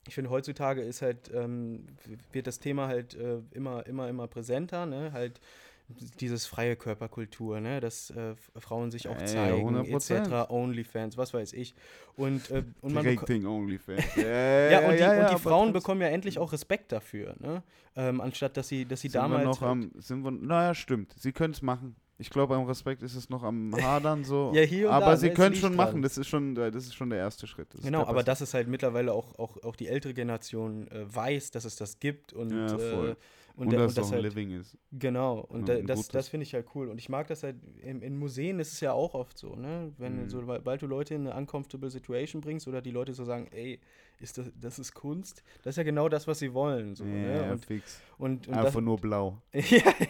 ich finde, heutzutage ist halt, ähm, wird das Thema halt äh, immer, immer, immer präsenter, ne? Halt dieses freie Körperkultur, ne? Dass äh, Frauen sich auch Ey, zeigen, 100%. etc., Onlyfans, was weiß ich. Und, äh, und man Rating Onlyfans. ja, und die, und die Frauen bekommen ja endlich auch Respekt dafür, ne? Ähm, anstatt dass sie, dass sie sind damals. wir noch halt- am, sind wir, naja, stimmt. Sie können es machen. Ich glaube, am Respekt ist es noch am Hadern so. Ja, hier und aber da, sie ne, es können liegt schon dran. machen. Das ist schon, äh, das ist schon der erste Schritt. Das Genau, aber das ist halt mittlerweile auch, auch, auch die ältere Generation äh, weiß, dass es das gibt und, Ja, voll. äh, und, und, da- dass es das auch halt, Living ist. genau, und Ja, da, das, das finde ich halt cool und ich mag das halt, in, in Museen ist es ja auch oft so, ne, wenn Mhm. so, sobald du Leute in eine uncomfortable situation bringst oder die Leute so sagen, ey, ist das, das ist Kunst, das ist ja genau das, was sie wollen, so, ja, ne, und, fix. und, und Einfach das, nur blau. ja,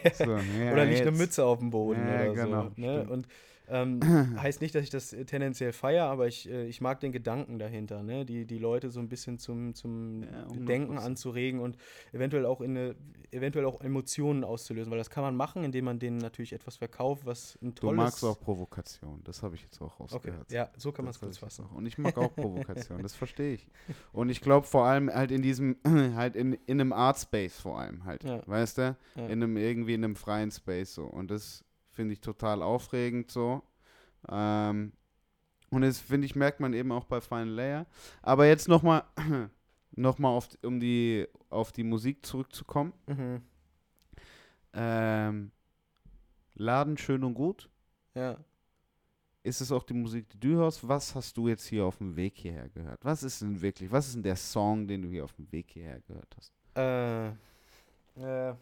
ja. So, ja, oder liegt eine jetzt. Mütze auf dem Boden Ja, oder genau, so. Ne? Und ähm, heißt nicht, dass ich das äh, tendenziell feiere, aber ich, äh, ich mag den Gedanken dahinter, ne? die, die Leute so ein bisschen zum, zum Ja, Denken 100%. anzuregen und eventuell auch, in eine, eventuell auch Emotionen auszulösen, weil das kann man machen, indem man denen natürlich etwas verkauft, was ein Du tolles... magst auch Provokation. Das habe ich jetzt auch Okay, rausgehört. ja, so kann man es kurz fassen. Und ich mag auch Provokation, das verstehe ich. Und ich glaube vor allem halt in diesem, halt in, in einem Art Space vor allem halt. Ja. Weißt du? Ja. In einem, irgendwie in einem freien Space so. Und das finde ich total aufregend so. Ähm, und das finde ich, merkt man eben auch bei Final Layer. Aber jetzt nochmal noch mal auf, um die, auf die Musik zurückzukommen. Mhm. Ähm, Laden schön und gut. Ja. Ist es auch die Musik, die du hörst? Was hast du jetzt hier auf dem Weg hierher gehört? Was ist denn wirklich, was ist denn der Song, den du hier auf dem Weg hierher gehört hast? Äh, äh,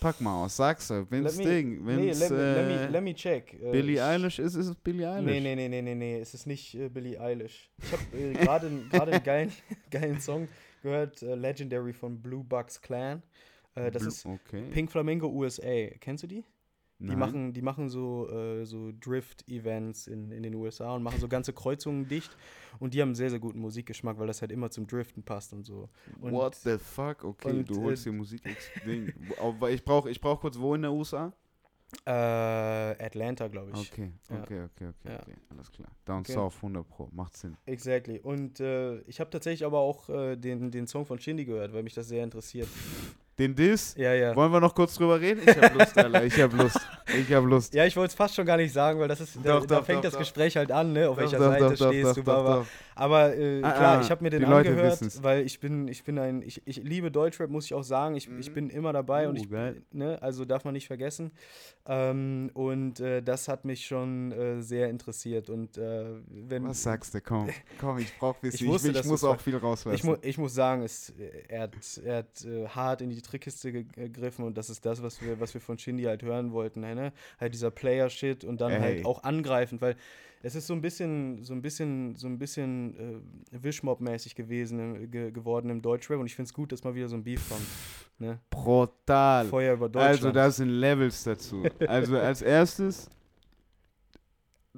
Pack mal aus, sag's. Wenn's let me- Ding, nee, wenn's let, me, let, äh, me, let me check. Äh, Billie Eilish ist, ist es Billie Eilish? Nee, nee, nee, nee, nee, nee, es ist nicht äh, Billie Eilish. Ich habe äh, gerade einen geilen, geilen Song gehört, äh, Legendary von Blue Bucks Clan. Äh, das Bl- ist okay. Pink Flamingo USA. Kennst du die? Die Nein. machen, die machen so, äh, so Drift-Events in, in den USA und machen so ganze Kreuzungen dicht. Und die haben einen sehr, sehr guten Musikgeschmack, weil das halt immer zum Driften passt und so. Und What the fuck? Okay, und, du holst äh, dir Musik. Ding. Ich brauche ich brauch kurz wo in der USA? Äh, Atlanta, glaube ich. Okay, Ja. okay, okay, okay, Ja. okay. Alles klar. Down Okay. South 100 Pro. Macht Sinn. Exactly. Und äh, ich habe tatsächlich aber auch äh, den, den Song von Shindy gehört, weil mich das sehr interessiert. Den Diss? Ja, ja. Wollen wir noch kurz drüber reden? Ich hab Lust, Alter. Ich hab Lust. Ich hab Lust. Ja, ich wollte es fast schon gar nicht sagen, weil das ist, da, Doch, da doch, fängt doch, das. Gespräch halt an, ne? Auf welcher Seite stehst du, doch. Aber äh, Ah, klar, ah, ich habe mir den angehört, wissen's. weil ich bin, ich bin ein, ich, ich liebe Deutschrap, muss ich auch sagen. Ich, ich Mhm. bin immer dabei und Uh, ich, geil. ne, also darf man nicht vergessen. Ähm, und äh, das hat mich schon äh, sehr interessiert. Und äh, wenn Was sagst du? Komm, komm, ich brauch bisschen. Ich, wusste, ich, dass muss auch viel rauslassen. ich, mu ich muss sagen, es, er hat, er hat äh, hart in die Trickkiste ge gegriffen und das ist das, was wir, was wir von Shindy halt hören wollten. Ne? Halt dieser Player-Shit und dann Ey. halt auch angreifend, weil es ist so ein bisschen, so ein bisschen, so ein bisschen äh, Wischmob-mäßig gewesen, im- ge geworden im Deutschrap und ich finde es gut, dass mal wieder so ein Beef kommt. Ne? Brutal. Feuer über Deutschland. Also, da sind Levels dazu. Also, als erstes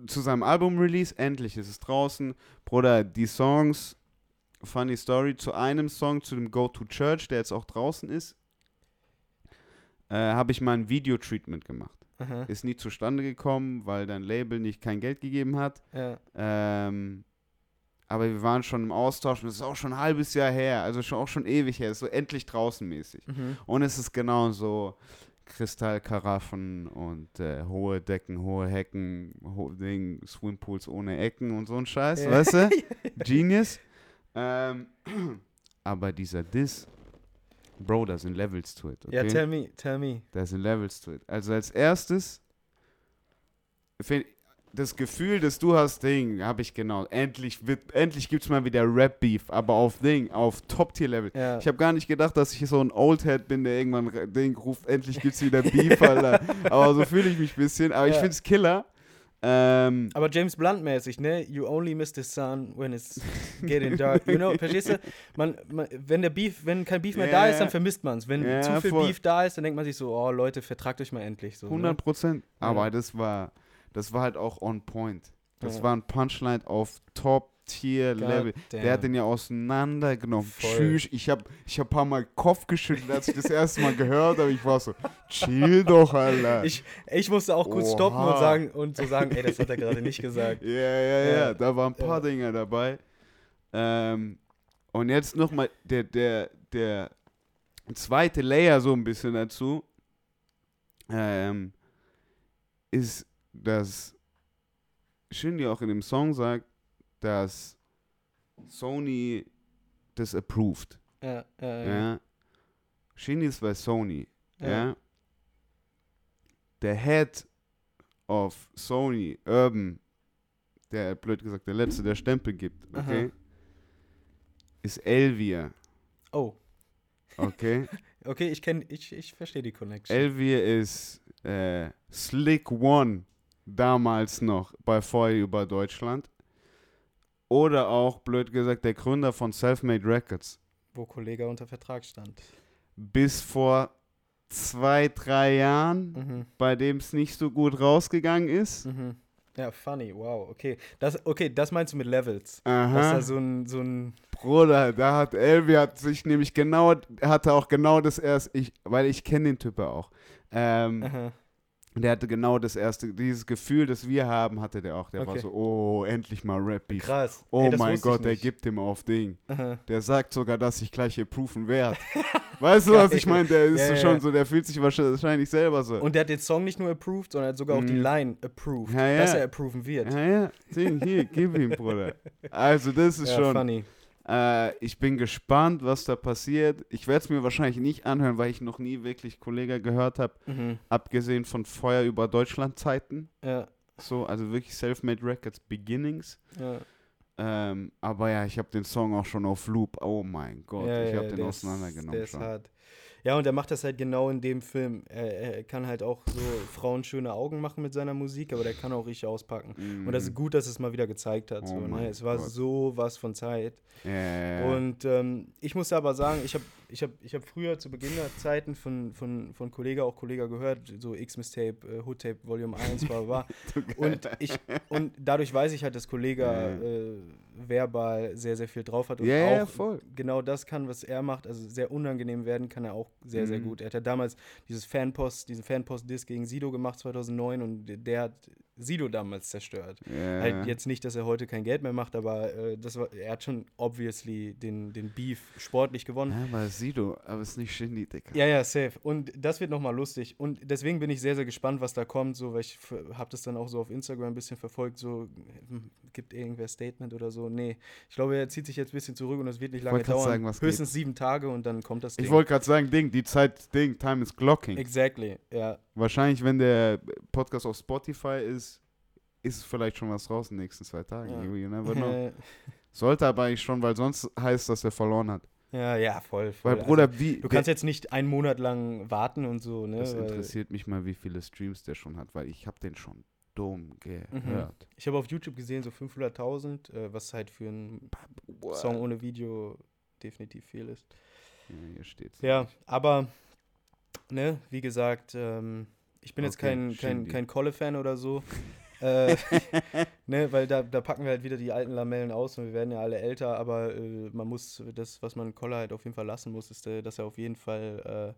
zu seinem Album-Release, endlich ist es draußen. Bruder, die Songs, funny story, zu einem Song, zu dem Go to Church, der jetzt auch draußen ist, äh, habe ich mal ein Video-Treatment gemacht. Aha. Ist nie zustande gekommen, weil dein Label nicht kein Geld gegeben hat. Ja. Ähm, aber wir waren schon im Austausch und es ist auch schon ein halbes Jahr her, also schon auch schon ewig her, ist so endlich draußen mäßig. Mhm. Und es ist genau so Kristallkaraffen und äh, hohe Decken, hohe Hecken, ho Ding, Swimpools ohne Ecken und so ein Scheiß, Ja. weißt du? Genius. Ähm, aber dieser Diss, Bro, da sind Levels to it, okay? Ja, tell me, tell me. Da sind Levels to it. Also als erstes, das Gefühl, das du hast, Ding, habe ich genau. Endlich, wird, endlich gibt es mal wieder Rap-Beef, aber auf Ding, auf Top-Tier-Level. Ja. Ich habe gar nicht gedacht, dass ich so ein Oldhead bin, der irgendwann Ding ruft, endlich gibt's wieder Beef, Alter. aber so fühle ich mich ein bisschen. Aber ich Ja. finde es Killer. Ähm, Aber James Blunt mäßig, ne? You only miss the sun when it's getting dark. You know, verstehst du? Man, man, wenn der Beef, wenn kein Beef mehr Ja, da ist, dann vermisst man es. Wenn Ja, zu viel voll. Beef da ist, dann denkt man sich so, oh Leute, vertragt euch mal endlich. So, 100 ne? Prozent. Aber Ja. das war, das war halt auch on point. Das Ja. war ein Punchline auf Top-Tier-Level. Der hat den ja auseinandergenommen. Voll. Tschüss. Ich hab, ich hab ein paar Mal Kopf geschüttelt, als ich das erste Mal gehört habe. Ich war so, chill doch, Alter. Ich, ich musste auch kurz stoppen Oha. und sagen und so sagen, ey, das hat er gerade nicht gesagt. Ja, ja, ja, Ja. da waren ein paar Ja. Dinger dabei. Ähm, und jetzt nochmal der, der, der zweite Layer so ein bisschen dazu ähm, ist, dass Shindy auch in dem Song sagt, dass Sony das approved. Ja, ja, ja. Ja. Shindy ist bei Sony. Ja. Ja. Der Head of Sony, Urban, der blöd gesagt der letzte, der Stempel gibt, okay, Aha. ist Elvia. Oh, Okay. okay, ich kenne, ich, ich verstehe die Connection. Elvia ist äh, Slick One damals noch bei Feuer über Deutschland. Oder auch, blöd gesagt, der Gründer von Selfmade Records. wo Kollege unter Vertrag stand. Bis vor zwei, drei Jahren, Mhm. bei dem es nicht so gut rausgegangen ist. Mhm. Ja, funny, wow, okay. Das, okay, das meinst du mit Levels. Aha. da so ein, so ein Bruder, da hat Elvi hat sich nämlich genau, hatte auch genau das erste, ich, weil ich kenne den Typ ja auch. Ähm, aha. Der hatte genau das erste, dieses Gefühl, das wir haben, hatte der auch. Der war Okay. so, oh, endlich mal Rap Beef. krass. Oh Ey, mein Gott, der gibt ihm auf Ding. Aha. Der sagt sogar, dass ich gleich approven werde. weißt du, was ich meine? Der ist Ja, so ja, schon so, der fühlt sich wahrscheinlich selber so. Und der hat den Song nicht nur approved, sondern hat sogar auch die Mhm. Line approved, Ja, dass er approven wird. ja, ja, Ding, hier, gib ihm, Bruder. Also, das ist schon. funny. Äh, ich bin gespannt, was da passiert. Ich werde es mir wahrscheinlich nicht anhören, weil ich noch nie wirklich Kollega gehört habe, Mhm. abgesehen von Feuer über Deutschland Zeiten. Ja, So, also wirklich Selfmade Records Beginnings. ja. Ähm, aber ja, ich habe den Song auch schon auf Loop. Oh mein Gott, ja, ich ja, habe den der ist- auseinandergenommen Der ist schon. hart. Ja, und er macht das halt genau in dem Film. Er, er kann halt auch so Frauen schöne Augen machen mit seiner Musik, aber der kann auch richtig auspacken. Und das ist Mhm. gut, dass es mal wieder gezeigt hat. Oh so, ne? Es war Gott. so was von Zeit. Ja. Und ähm, ich muss aber sagen, ich habe ich hab, ich hab früher zu Beginn der Zeiten von, von, von Kollega auch Kollega gehört, so X-Miss-Tape, äh, Hood-Tape Volume 1, bla bla. bla. und, ich, und dadurch weiß ich halt, dass Kollega Ja, ja. äh, verbal sehr, sehr viel drauf hat und ja, auch voll. genau das kann, was er macht. Also sehr unangenehm werden kann er auch sehr, sehr Mhm. gut. Er hat ja damals dieses Fanpost, diesen Fanpost-Diss gegen Sido gemacht 2009 und der hat Sido damals zerstört. ja, Halt jetzt nicht, dass er heute kein Geld mehr macht, aber äh, das war, er hat schon obviously den, den Beef sportlich gewonnen. ja, aber Sido, aber es ist nicht Shindy, Digga. Ja, ja, safe. Und das wird nochmal lustig. Und deswegen bin ich sehr, sehr gespannt, was da kommt. So, weil ich habe das dann auch so auf Instagram ein bisschen verfolgt. So, hm, gibt irgendwer Statement oder so? Nee. Ich glaube, er zieht sich jetzt ein bisschen zurück und es wird nicht lange dauern. sagen, was Höchstens sieben Tage und dann kommt das Ding. Ich wollte gerade sagen, Ding, die Zeit, Ding, Time is clocking. Exactly, ja. Wahrscheinlich, wenn der Podcast auf Spotify ist, ist vielleicht schon was raus in den nächsten zwei Tagen. Ja. You never know. Sollte aber eigentlich schon, weil sonst heißt, dass er verloren hat. ja, ja, voll. voll. Weil, Bruder, also, wie. du kannst jetzt nicht einen Monat lang warten und so, ne? das interessiert mich mal, wie viele Streams der schon hat, weil ich habe den schon dumm Mhm. gehört. Ich habe auf YouTube gesehen, so 500.000, äh, was halt für einen Song ohne Video definitiv viel ist. Ja, hier steht's. Ja, aber, ne, wie gesagt, ähm, ich bin jetzt Okay, kein, kein, Shindy. kein Kolle-Fan oder so. äh, ne, weil da, da packen wir halt wieder die alten Lamellen aus und wir werden ja alle älter, aber äh, man muss, das, was man Kolle halt auf jeden Fall lassen muss, ist, äh, dass er auf jeden Fall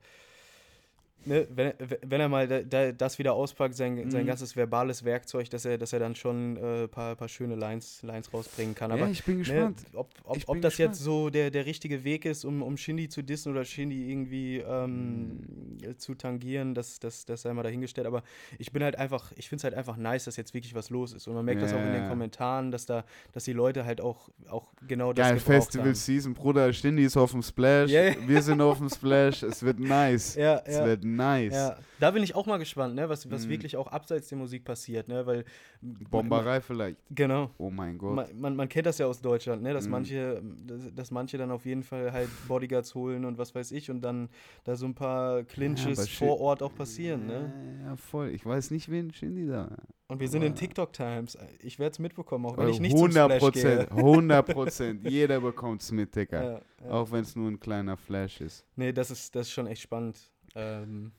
ne, wenn, wenn er mal da, da, das wieder auspackt, sein, sein Mhm. ganzes verbales Werkzeug, dass er, dass er dann schon ein äh, paar, paar schöne Lines, Lines rausbringen kann. Aber ja, ich bin ne, gespannt. ob, ob, ob bin das gespannt. jetzt so der, der richtige Weg ist, um, um Shindy zu dissen oder Shindy irgendwie ähm, Mhm. zu tangieren, das, das, das sei mal dahingestellt. Aber ich bin halt einfach, ich finde es halt einfach nice, dass jetzt wirklich was los ist. Und man merkt das auch in den Ja. Kommentaren, dass da, dass die Leute halt auch, auch genau das Geil, Festival haben. Season, Bruder. Stindy ist auf dem Splash. Ja, ja. Wir sind auf dem Splash. Es wird nice. Ja, Es ja. wird nice. Ja, da bin ich auch mal gespannt, ne, was, was Mhm. wirklich auch abseits der Musik passiert, ne, weil Bomberei vielleicht. Genau. Oh mein Gott. Man, man, man kennt das ja aus Deutschland, ne, dass Mhm. manche, dass, dass manche dann auf jeden Fall halt Bodyguards holen und was weiß ich und dann da so ein paar Clinches shit. vor Ort auch passieren, ne? Ja, voll. Ich weiß nicht, wen Shindy da. Und wir sind in TikTok Times. Ich werde es mitbekommen, auch wenn Äh, ich nicht zum Splash gehe. Prozent. 100 Prozent. Jeder bekommt es mit, Digga. Ja, ja. Auch wenn es nur ein kleiner Flash ist. Nee, das ist, das ist schon echt spannend. Ähm,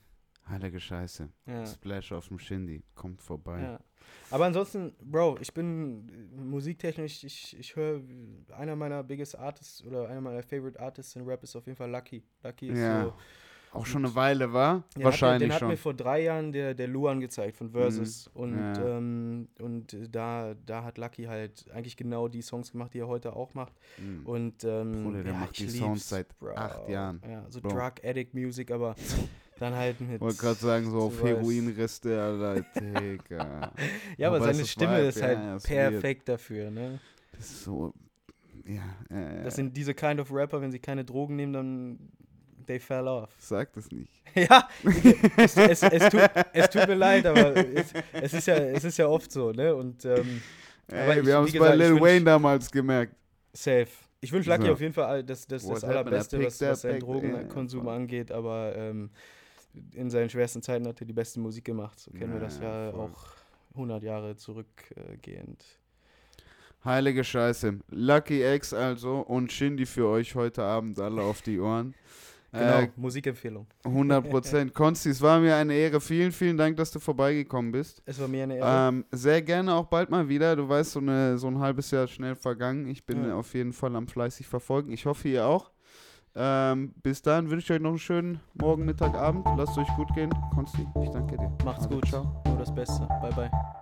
Heilige Scheiße. ja. Splash auf dem Shindy. Kommt vorbei. Ja. Aber ansonsten, Bro, ich bin äh, musiktechnisch, ich, ich höre, einer meiner biggest Artists oder einer meiner favorite Artists in Rap ist auf jeden Fall Lucky. Lucky ist Ja. so. Auch schon eine Weile war? Den Wahrscheinlich hat, mir- den schon. hat mir vor drei Jahren der, der Luan gezeigt von Versus. Und, Ja. ähm, und da, da hat Lucky halt eigentlich genau die Songs gemacht, die er heute auch macht. Mhm. Und ähm, Bruder, der ja, macht ich die lieb's, seit Bro. acht Jahren. Ja, so Bro. Drug Addict Music, aber dann halt mit. Ich wollte gerade sagen, so auf. Heroinreste, Alter. Digga. Ja, aber aber seine Stimme Vibe, ist ja, halt ja, ist weird. perfekt dafür, ne? Das ist so. Ja, äh, Das sind diese kind of Rapper, wenn sie keine Drogen nehmen, dann they fell off. sag das nicht. ja, es, es, es, tut, es tut mir leid, aber es, ist ja, es ist ja oft so, ne? Und ähm, Ey, ich- wir haben es bei Lil Wayne damals gemerkt. safe. Ich wünsche Lucky So. auf jeden Fall all- das, das, das Allerbeste, was, was seinen Drogenkonsum yeah, angeht, aber ähm, in seinen schwersten Zeiten hat er die beste Musik gemacht. So kennen wir das Ja, ja voll. auch 100 Jahre zurückgehend. Heilige Scheiße. Lucky X also und Shindy für euch heute Abend alle auf die Ohren. Genau, Äh, Musikempfehlung. 100 Prozent. Konsti, es war mir eine Ehre. Vielen, vielen Dank, dass du vorbeigekommen bist. Es war mir eine Ehre. Ähm, sehr gerne auch bald mal wieder. Du weißt, so, eine, so ein halbes Jahr schnell vergangen. Ich bin Ja. auf jeden Fall am fleißig verfolgen. Ich hoffe, ihr auch. Ähm, bis dahin wünsche ich euch noch einen schönen Morgen, Mittag, Abend. Lasst euch gut gehen. Konsti, ich danke dir. Macht's Also, gut. Ciao. Nur das Beste. Bye, bye.